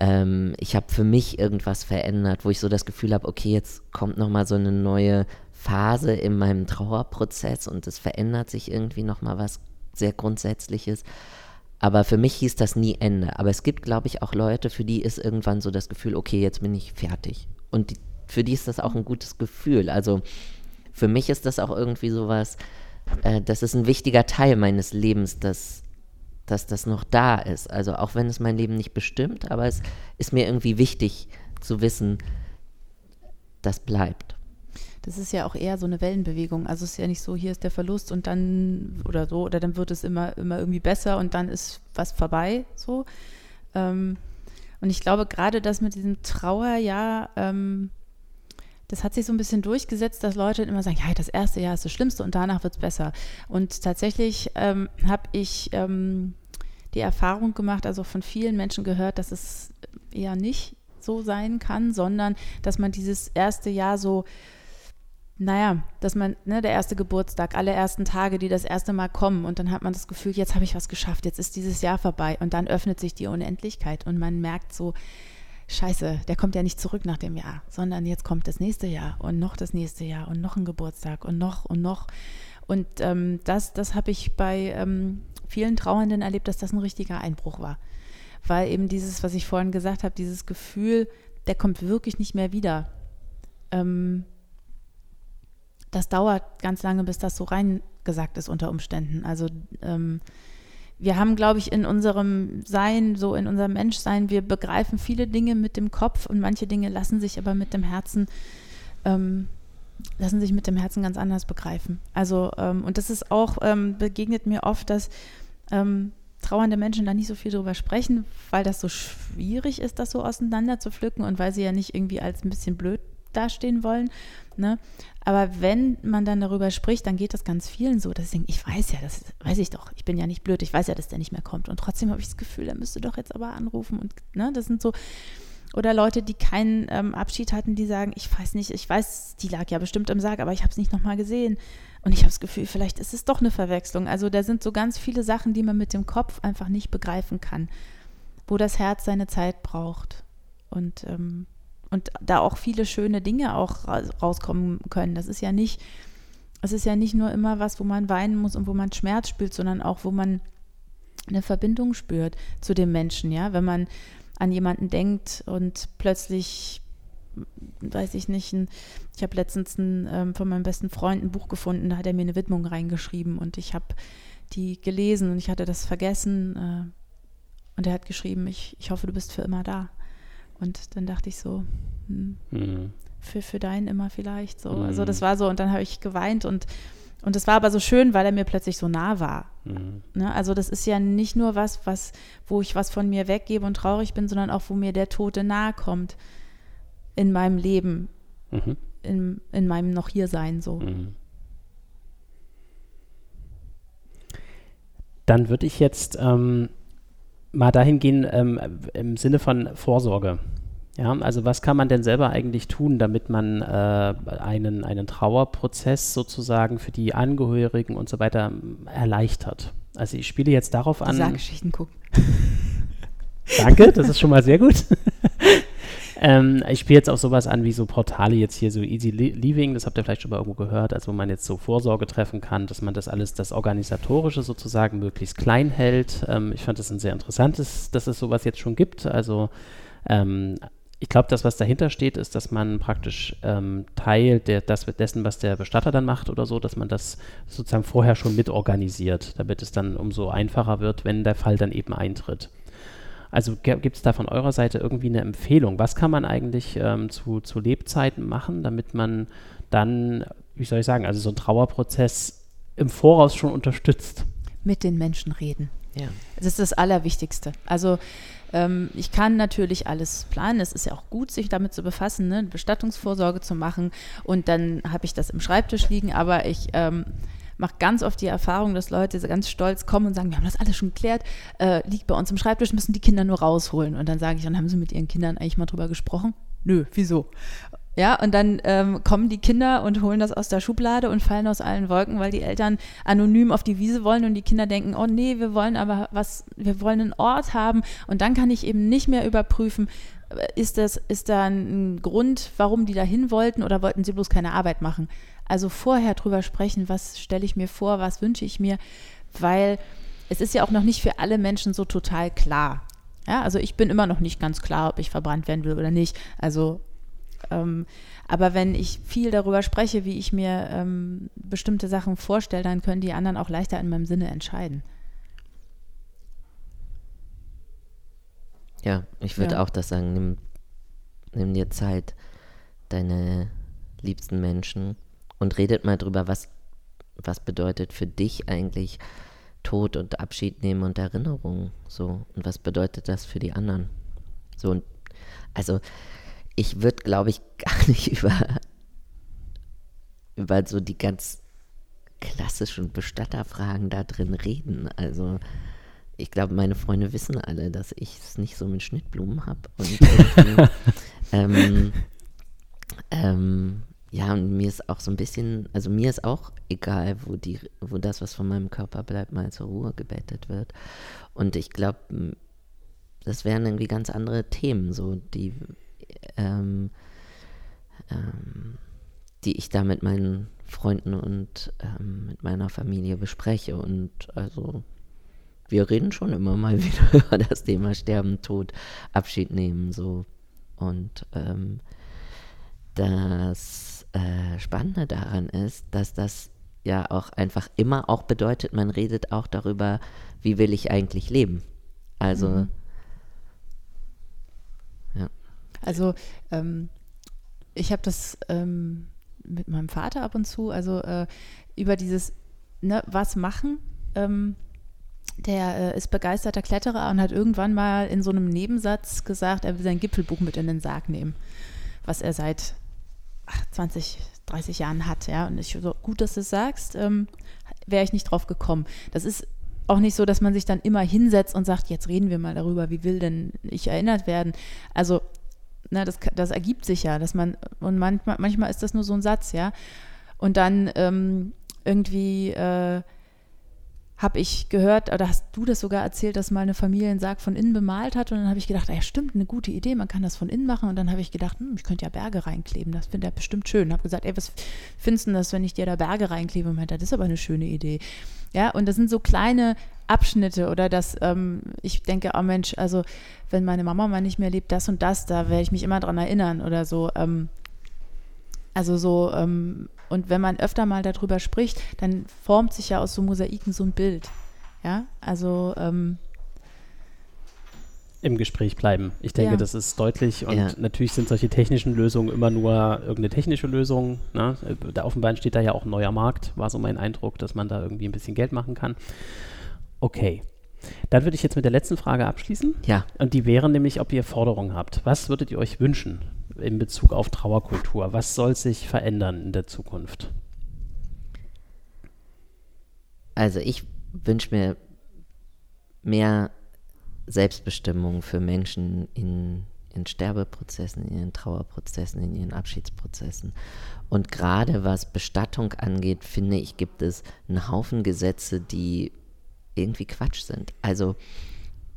ähm, ich habe für mich irgendwas verändert, wo ich so das Gefühl habe, okay, jetzt kommt nochmal so eine neue Phase in meinem Trauerprozess und es verändert sich irgendwie nochmal was sehr Grundsätzliches. Aber für mich hieß das nie Ende. Aber es gibt, glaube ich, auch Leute, für die ist irgendwann so das Gefühl, okay, jetzt bin ich fertig. Und die für die ist das auch ein gutes Gefühl. Also für mich ist das auch irgendwie sowas, äh, das ist ein wichtiger Teil meines Lebens, dass, dass das noch da ist. Also auch wenn es mein Leben nicht bestimmt, aber es ist mir irgendwie wichtig zu wissen, das bleibt. Das ist ja auch eher so eine Wellenbewegung. Also es ist ja nicht so, hier ist der Verlust und dann oder so, oder dann wird es immer, immer irgendwie besser und dann ist was vorbei. So. Ähm, und ich glaube, gerade das mit diesem Trauerjahr, ähm, das hat sich so ein bisschen durchgesetzt, dass Leute immer sagen, ja, das erste Jahr ist das Schlimmste und danach wird es besser. Und tatsächlich ähm, habe ich ähm, die Erfahrung gemacht, also von vielen Menschen gehört, dass es eher nicht so sein kann, sondern dass man dieses erste Jahr so naja, dass man, ne, der erste Geburtstag, alle ersten Tage, die das erste Mal kommen und dann hat man das Gefühl, jetzt habe ich was geschafft, jetzt ist dieses Jahr vorbei und dann öffnet sich die Unendlichkeit und man merkt so, scheiße, der kommt ja nicht zurück nach dem Jahr, sondern jetzt kommt das nächste Jahr und noch das nächste Jahr und noch ein Geburtstag und noch und noch. Und ähm, das, das habe ich bei ähm, vielen Trauernden erlebt, dass das ein richtiger Einbruch war. Weil eben dieses, was ich vorhin gesagt habe, dieses Gefühl, der kommt wirklich nicht mehr wieder. Ähm, das dauert ganz lange, bis das so reingesagt ist unter Umständen. Also ähm, wir haben, glaube ich, in unserem Sein, so in unserem Menschsein, wir begreifen viele Dinge mit dem Kopf und manche Dinge lassen sich aber mit dem Herzen, ähm, lassen sich mit dem Herzen ganz anders begreifen. Also, ähm, und das ist auch, ähm, begegnet mir oft, dass ähm, trauernde Menschen da nicht so viel drüber sprechen, weil das so schwierig ist, das so auseinander zu pflücken und weil sie ja nicht irgendwie als ein bisschen blöd dastehen wollen. Ne? Aber wenn man dann darüber spricht, dann geht das ganz vielen so, dass ich ich weiß ja, das weiß ich doch, ich bin ja nicht blöd, ich weiß ja, dass der nicht mehr kommt. Und trotzdem habe ich das Gefühl, er müsste doch jetzt aber anrufen. Und ne, das sind so, oder Leute, die keinen ähm, Abschied hatten, die sagen, ich weiß nicht, ich weiß, die lag ja bestimmt im Sarg, aber ich habe es nicht nochmal gesehen. Und ich habe das Gefühl, vielleicht ist es doch eine Verwechslung. Also da sind so ganz viele Sachen, die man mit dem Kopf einfach nicht begreifen kann, wo das Herz seine Zeit braucht. Und ähm, und da auch viele schöne Dinge auch rauskommen können. Das ist ja nicht, es ist ja nicht nur immer was, wo man weinen muss und wo man Schmerz spürt, sondern auch, wo man eine Verbindung spürt zu dem Menschen, ja, wenn man an jemanden denkt und plötzlich weiß ich nicht, ein, ich habe letztens ein, ähm, von meinem besten Freund ein Buch gefunden, da hat er mir eine Widmung reingeschrieben und ich habe die gelesen und ich hatte das vergessen äh, und er hat geschrieben, ich, ich hoffe, du bist für immer da. Und dann dachte ich so, hm, mhm. für, für deinen immer vielleicht so. Mhm. Also das war so, und dann habe ich geweint und und es war aber so schön, weil er mir plötzlich so nah war. Mhm. Ne? Also das ist ja nicht nur was, was, wo ich was von mir weggebe und traurig bin, sondern auch, wo mir der Tote nahe kommt in meinem Leben, mhm. in, in meinem noch hier sein so. Mhm. Dann würde ich jetzt ähm, mal dahin gehen ähm, im Sinne von Vorsorge. Ja, also was kann man denn selber eigentlich tun, damit man äh, einen, einen Trauerprozess sozusagen für die Angehörigen und so weiter ähm, erleichtert? Also ich spiele jetzt darauf an. Sachgeschichten gucken. Danke, das ist schon mal sehr gut. Ähm, ich spiele jetzt auch sowas an wie so Portale jetzt hier, so Easy Living, das habt ihr vielleicht schon mal irgendwo gehört, also wo man jetzt so Vorsorge treffen kann, dass man das alles, das Organisatorische sozusagen möglichst klein hält. Ähm, ich fand das ein sehr interessantes, dass es sowas jetzt schon gibt. Also ähm, ich glaube, das, was dahinter steht, ist, dass man praktisch ähm, Teil der, das, dessen, was der Bestatter dann macht oder so, dass man das sozusagen vorher schon mitorganisiert, damit es dann umso einfacher wird, wenn der Fall dann eben eintritt. Also gibt es da von eurer Seite irgendwie eine Empfehlung? Was kann man eigentlich ähm, zu, zu Lebzeiten machen, damit man dann, wie soll ich sagen, also so einen Trauerprozess im Voraus schon unterstützt? Mit den Menschen reden. Ja. Das ist das Allerwichtigste. Also ähm, ich kann natürlich alles planen. Es ist ja auch gut, sich damit zu befassen, ne? Bestattungsvorsorge zu machen. Und dann habe ich das im Schreibtisch liegen. Aber ich ähm, mache ganz oft die Erfahrung, dass Leute ganz stolz kommen und sagen, wir haben das alles schon geklärt, äh, liegt bei uns im Schreibtisch, müssen die Kinder nur rausholen. Und dann sage ich, dann haben sie mit ihren Kindern eigentlich mal drüber gesprochen? Nö, wieso? Ja, und dann ähm, kommen die Kinder und holen das aus der Schublade und fallen aus allen Wolken, weil die Eltern anonym auf die Wiese wollen und die Kinder denken, oh nee, wir wollen aber was, wir wollen einen Ort haben und dann kann ich eben nicht mehr überprüfen, äh, ist das, ist da ein Grund, warum die da hin wollten oder wollten sie bloß keine Arbeit machen? Also vorher drüber sprechen, was stelle ich mir vor, was wünsche ich mir, weil es ist ja auch noch nicht für alle Menschen so total klar. Ja, also ich bin immer noch nicht ganz klar, ob ich verbrannt werden will oder nicht. Also, ähm, aber wenn ich viel darüber spreche, wie ich mir ähm, bestimmte Sachen vorstelle, dann können die anderen auch leichter in meinem Sinne entscheiden. Ja, ich würde ja. auch das sagen, nimm, nimm dir Zeit, deine liebsten Menschen und redet mal drüber, was, was bedeutet für dich eigentlich Tod und Abschied nehmen und Erinnerung so und was bedeutet das für die anderen? So und also ich würde, glaube ich, gar nicht über über so die ganz klassischen Bestatterfragen da drin reden. Also ich glaube, meine Freunde wissen alle, dass ich es nicht so mit Schnittblumen habe. Und ähm, ähm, ja, und mir ist auch so ein bisschen, also mir ist auch egal, wo die, wo das, was von meinem Körper bleibt, mal zur Ruhe gebettet wird. Und ich glaube, das wären irgendwie ganz andere Themen, so die, ähm, ähm, die ich da mit meinen Freunden und ähm, mit meiner Familie bespreche. Und also wir reden schon immer mal wieder über das Thema Sterben, Tod, Abschied nehmen, so. Und ähm, das äh, Spannende daran ist, dass das ja auch einfach immer auch bedeutet, man redet auch darüber, wie will ich eigentlich leben. Also mhm. ja. Also ähm, ich habe das ähm, mit meinem Vater ab und zu, also äh, über dieses, ne, was machen. Ähm, der äh, ist begeisterter Kletterer und hat irgendwann mal in so einem Nebensatz gesagt, er will sein Gipfelbuch mit in den Sarg nehmen, was er seit 20, 30 Jahren hat. Ja? Und ich so, gut, dass du es sagst, ähm, wäre ich nicht drauf gekommen. Das ist auch nicht so, dass man sich dann immer hinsetzt und sagt, jetzt reden wir mal darüber, wie will denn ich erinnert werden. Also ne, das, das ergibt sich ja, dass man, und manchmal, manchmal ist das nur so ein Satz, ja. Und dann ähm, irgendwie äh, habe ich gehört, oder hast du das sogar erzählt, dass mal eine Familie einen Sarg von innen bemalt hat und dann habe ich gedacht, ah ja stimmt, eine gute Idee, man kann das von innen machen und dann habe ich gedacht, hm, ich könnte ja Berge reinkleben, das finde ich bestimmt schön. Habe gesagt, ey, was findest du das, wenn ich dir da Berge reinklebe? Und meinte, das ist aber eine schöne Idee. Ja, und das sind so kleine Abschnitte oder dass ähm, ich denke, oh Mensch, also wenn meine Mama mal nicht mehr lebt, das und das, da werde ich mich immer dran erinnern oder so. Ähm, also so, ähm, und wenn man öfter mal darüber spricht, dann formt sich ja aus so Mosaiken so ein Bild. Ja, also ähm, im Gespräch bleiben. Ich denke, ja. das ist deutlich und ja. natürlich sind solche technischen Lösungen immer nur irgendeine technische Lösung. Ne? Da offenbar entsteht da ja auch ein neuer Markt, war so mein Eindruck, dass man da irgendwie ein bisschen Geld machen kann. Okay. Dann würde ich jetzt mit der letzten Frage abschließen. Ja. Und die wäre nämlich, ob ihr Forderungen habt. Was würdet ihr euch wünschen in Bezug auf Trauerkultur? Was soll sich verändern in der Zukunft? Also ich wünsche mir mehr Selbstbestimmung für Menschen in, in Sterbeprozessen, in ihren Trauerprozessen, in ihren Abschiedsprozessen. Und gerade was Bestattung angeht, finde ich, gibt es einen Haufen Gesetze, die irgendwie Quatsch sind. Also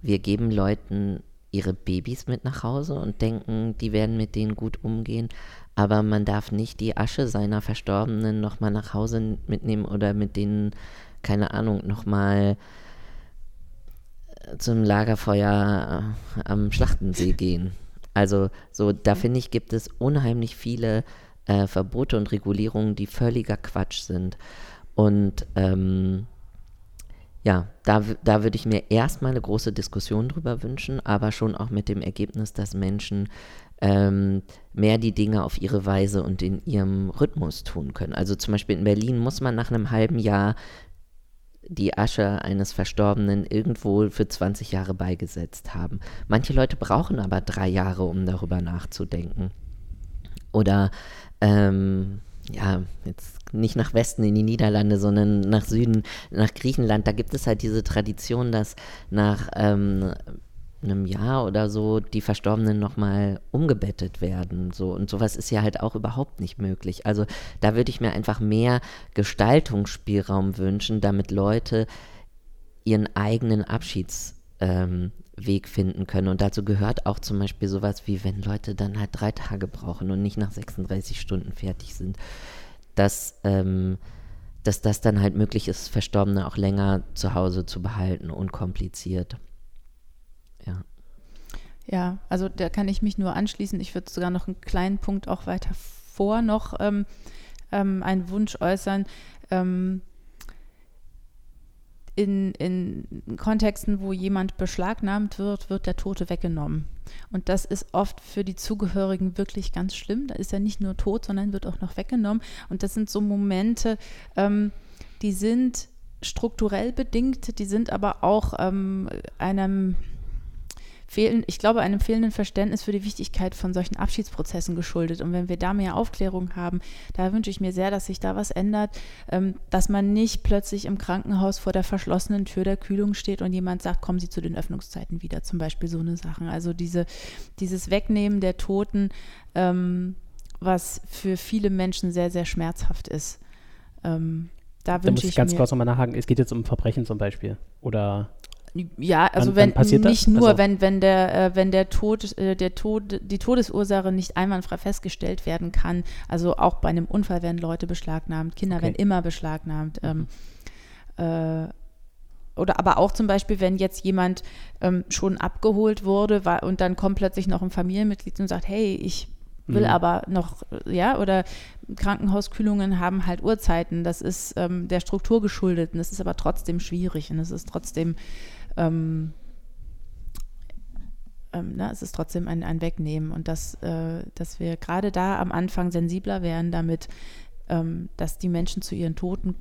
wir geben Leuten ihre Babys mit nach Hause und denken, die werden mit denen gut umgehen, aber man darf nicht die Asche seiner Verstorbenen nochmal nach Hause mitnehmen oder mit denen, keine Ahnung, nochmal äh, zum Lagerfeuer äh, am Schlachtensee gehen. Also so, da finde ich, gibt es unheimlich viele äh, Verbote und Regulierungen, die völliger Quatsch sind. Und ähm, ja, da, da würde ich mir erstmal eine große Diskussion drüber wünschen, aber schon auch mit dem Ergebnis, dass Menschen ähm, mehr die Dinge auf ihre Weise und in ihrem Rhythmus tun können. Also zum Beispiel in Berlin muss man nach einem halben Jahr die Asche eines Verstorbenen irgendwo für 20 Jahre beigesetzt haben. Manche Leute brauchen aber drei Jahre, um darüber nachzudenken. Oder ähm, ja, jetzt nicht nach Westen in die Niederlande, sondern nach Süden, nach Griechenland, da gibt es halt diese Tradition, dass nach ähm, einem Jahr oder so die Verstorbenen nochmal umgebettet werden. So. Und sowas ist ja halt auch überhaupt nicht möglich. Also da würde ich mir einfach mehr Gestaltungsspielraum wünschen, damit Leute ihren eigenen Abschieds ähm, finden können. Und dazu gehört auch zum Beispiel sowas wie, wenn Leute dann halt drei Tage brauchen und nicht nach 36 Stunden fertig sind, dass, ähm, dass das dann halt möglich ist, Verstorbene auch länger zu Hause zu behalten, unkompliziert. Ja. Ja, also da kann ich mich nur anschließen. Ich würde sogar noch einen kleinen Punkt auch weiter vor noch ähm, ähm, einen Wunsch äußern. Ähm, in, in Kontexten, wo jemand beschlagnahmt wird, wird der Tote weggenommen. Und das ist oft für die Zugehörigen wirklich ganz schlimm. Da ist er nicht nur tot, sondern wird auch noch weggenommen. Und das sind so Momente, ähm, die sind strukturell bedingt, die sind aber auch ähm, einem fehlen, ich glaube, einem fehlenden Verständnis für die Wichtigkeit von solchen Abschiedsprozessen geschuldet. Und wenn wir da mehr Aufklärung haben, da wünsche ich mir sehr, dass sich da was ändert, ähm, dass man nicht plötzlich im Krankenhaus vor der verschlossenen Tür der Kühlung steht und jemand sagt, kommen Sie zu den Öffnungszeiten wieder, zum Beispiel so eine Sachen. Also diese, dieses Wegnehmen der Toten, ähm, was für viele Menschen sehr, sehr schmerzhaft ist. Ähm, da, da muss ich ganz kurz nochmal nachhaken. Es geht jetzt um Verbrechen zum Beispiel. Oder ja, also wann, wenn nicht das? nur, also wenn, wenn der, äh, wenn der Tod, äh, der Tod, die Todesursache nicht einwandfrei festgestellt werden kann, also auch bei einem Unfall werden Leute beschlagnahmt, Kinder okay. werden immer beschlagnahmt. Ähm, äh, oder aber auch zum Beispiel, wenn jetzt jemand ähm, schon abgeholt wurde war, und dann kommt plötzlich noch ein Familienmitglied und sagt, hey, ich will mhm. aber noch, ja, oder Krankenhauskühlungen haben halt Uhrzeiten. Das ist ähm, der Struktur geschuldet und das ist aber trotzdem schwierig und es ist trotzdem, ähm, ähm, na, es ist trotzdem ein, ein Wegnehmen und dass, äh, dass wir gerade da am Anfang sensibler werden damit, ähm, dass die Menschen zu ihren Toten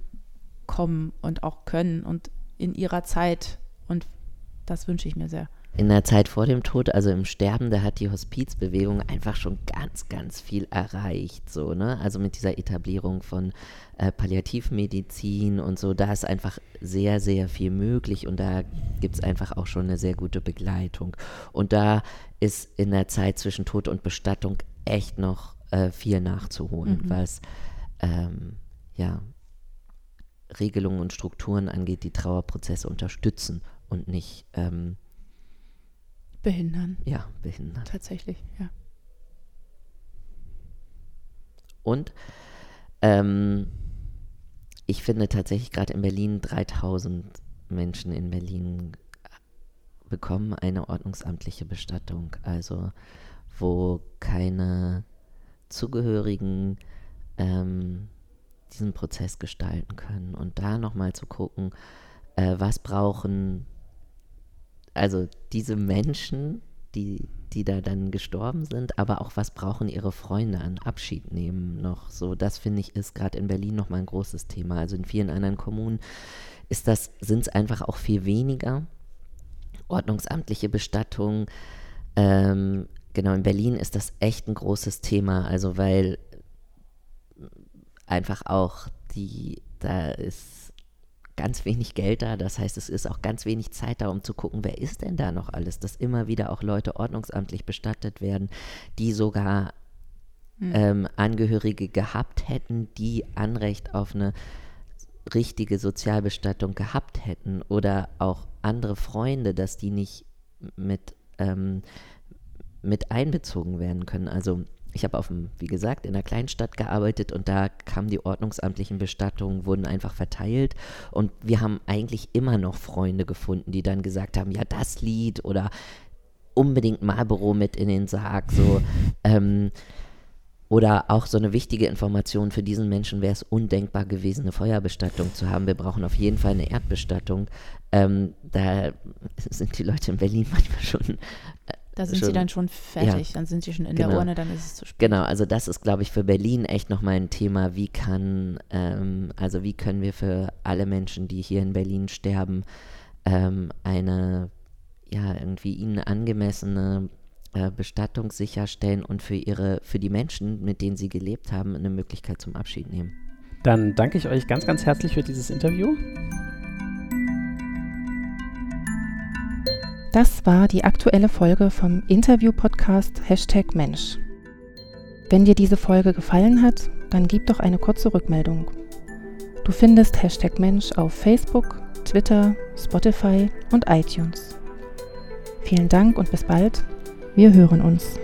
kommen und auch können und in ihrer Zeit und das wünsche ich mir sehr in der Zeit vor dem Tod, also im Sterben, da hat die Hospizbewegung einfach schon ganz, ganz viel erreicht. So, ne? Also mit dieser Etablierung von äh, Palliativmedizin und so, da ist einfach sehr, sehr viel möglich und da gibt es einfach auch schon eine sehr gute Begleitung. Und da ist in der Zeit zwischen Tod und Bestattung echt noch äh, viel nachzuholen, mhm. was ähm, ja, Regelungen und Strukturen angeht, die Trauerprozesse unterstützen und nicht ähm, Behindern. Ja, behindern. Tatsächlich, ja. Und ähm, ich finde tatsächlich gerade in Berlin 3000 Menschen in Berlin bekommen eine ordnungsamtliche Bestattung, also wo keine Zugehörigen ähm, diesen Prozess gestalten können. Und da nochmal zu gucken, äh, was brauchen also diese Menschen, die, die da dann gestorben sind, aber auch was brauchen ihre Freunde an Abschied nehmen noch. So, das finde ich ist gerade in Berlin nochmal ein großes Thema. Also in vielen anderen Kommunen ist das, sind es einfach auch viel weniger. Ordnungsamtliche Bestattung. Ähm, genau, in Berlin ist das echt ein großes Thema, also weil einfach auch die, da ist ganz wenig Geld da. Das heißt, es ist auch ganz wenig Zeit da, um zu gucken, wer ist denn da noch alles, dass immer wieder auch Leute ordnungsamtlich bestattet werden, die sogar mhm. ähm, Angehörige gehabt hätten, die Anrecht auf eine richtige Sozialbestattung gehabt hätten oder auch andere Freunde, dass die nicht mit, ähm, mit einbezogen werden können. Also ich habe auf dem, wie gesagt, in einer Kleinstadt gearbeitet und da kamen die ordnungsamtlichen Bestattungen, wurden einfach verteilt und wir haben eigentlich immer noch Freunde gefunden, die dann gesagt haben, ja, das Lied oder unbedingt Marlboro mit in den Sarg, so. Ähm, oder auch so eine wichtige Information für diesen Menschen wäre es undenkbar gewesen, eine Feuerbestattung zu haben. Wir brauchen auf jeden Fall eine Erdbestattung. Ähm, da sind die Leute in Berlin manchmal schon äh, da sind schon, sie dann schon fertig, ja, dann sind sie schon in genau. der Urne, dann ist es zu spät. Genau, also das ist, glaube ich, für Berlin echt nochmal ein Thema, wie kann, ähm, also wie können wir für alle Menschen, die hier in Berlin sterben, ähm, eine, ja, irgendwie ihnen angemessene äh, Bestattung sicherstellen und für ihre, für die Menschen, mit denen sie gelebt haben, eine Möglichkeit zum Abschied nehmen. Dann danke ich euch ganz, ganz herzlich für dieses Interview. Das war die aktuelle Folge vom Interview-Podcast Hashtag Mensch. Wenn dir diese Folge gefallen hat, dann gib doch eine kurze Rückmeldung. Du findest Hashtag Mensch auf Facebook, Twitter, Spotify und iTunes. Vielen Dank und bis bald. Wir hören uns.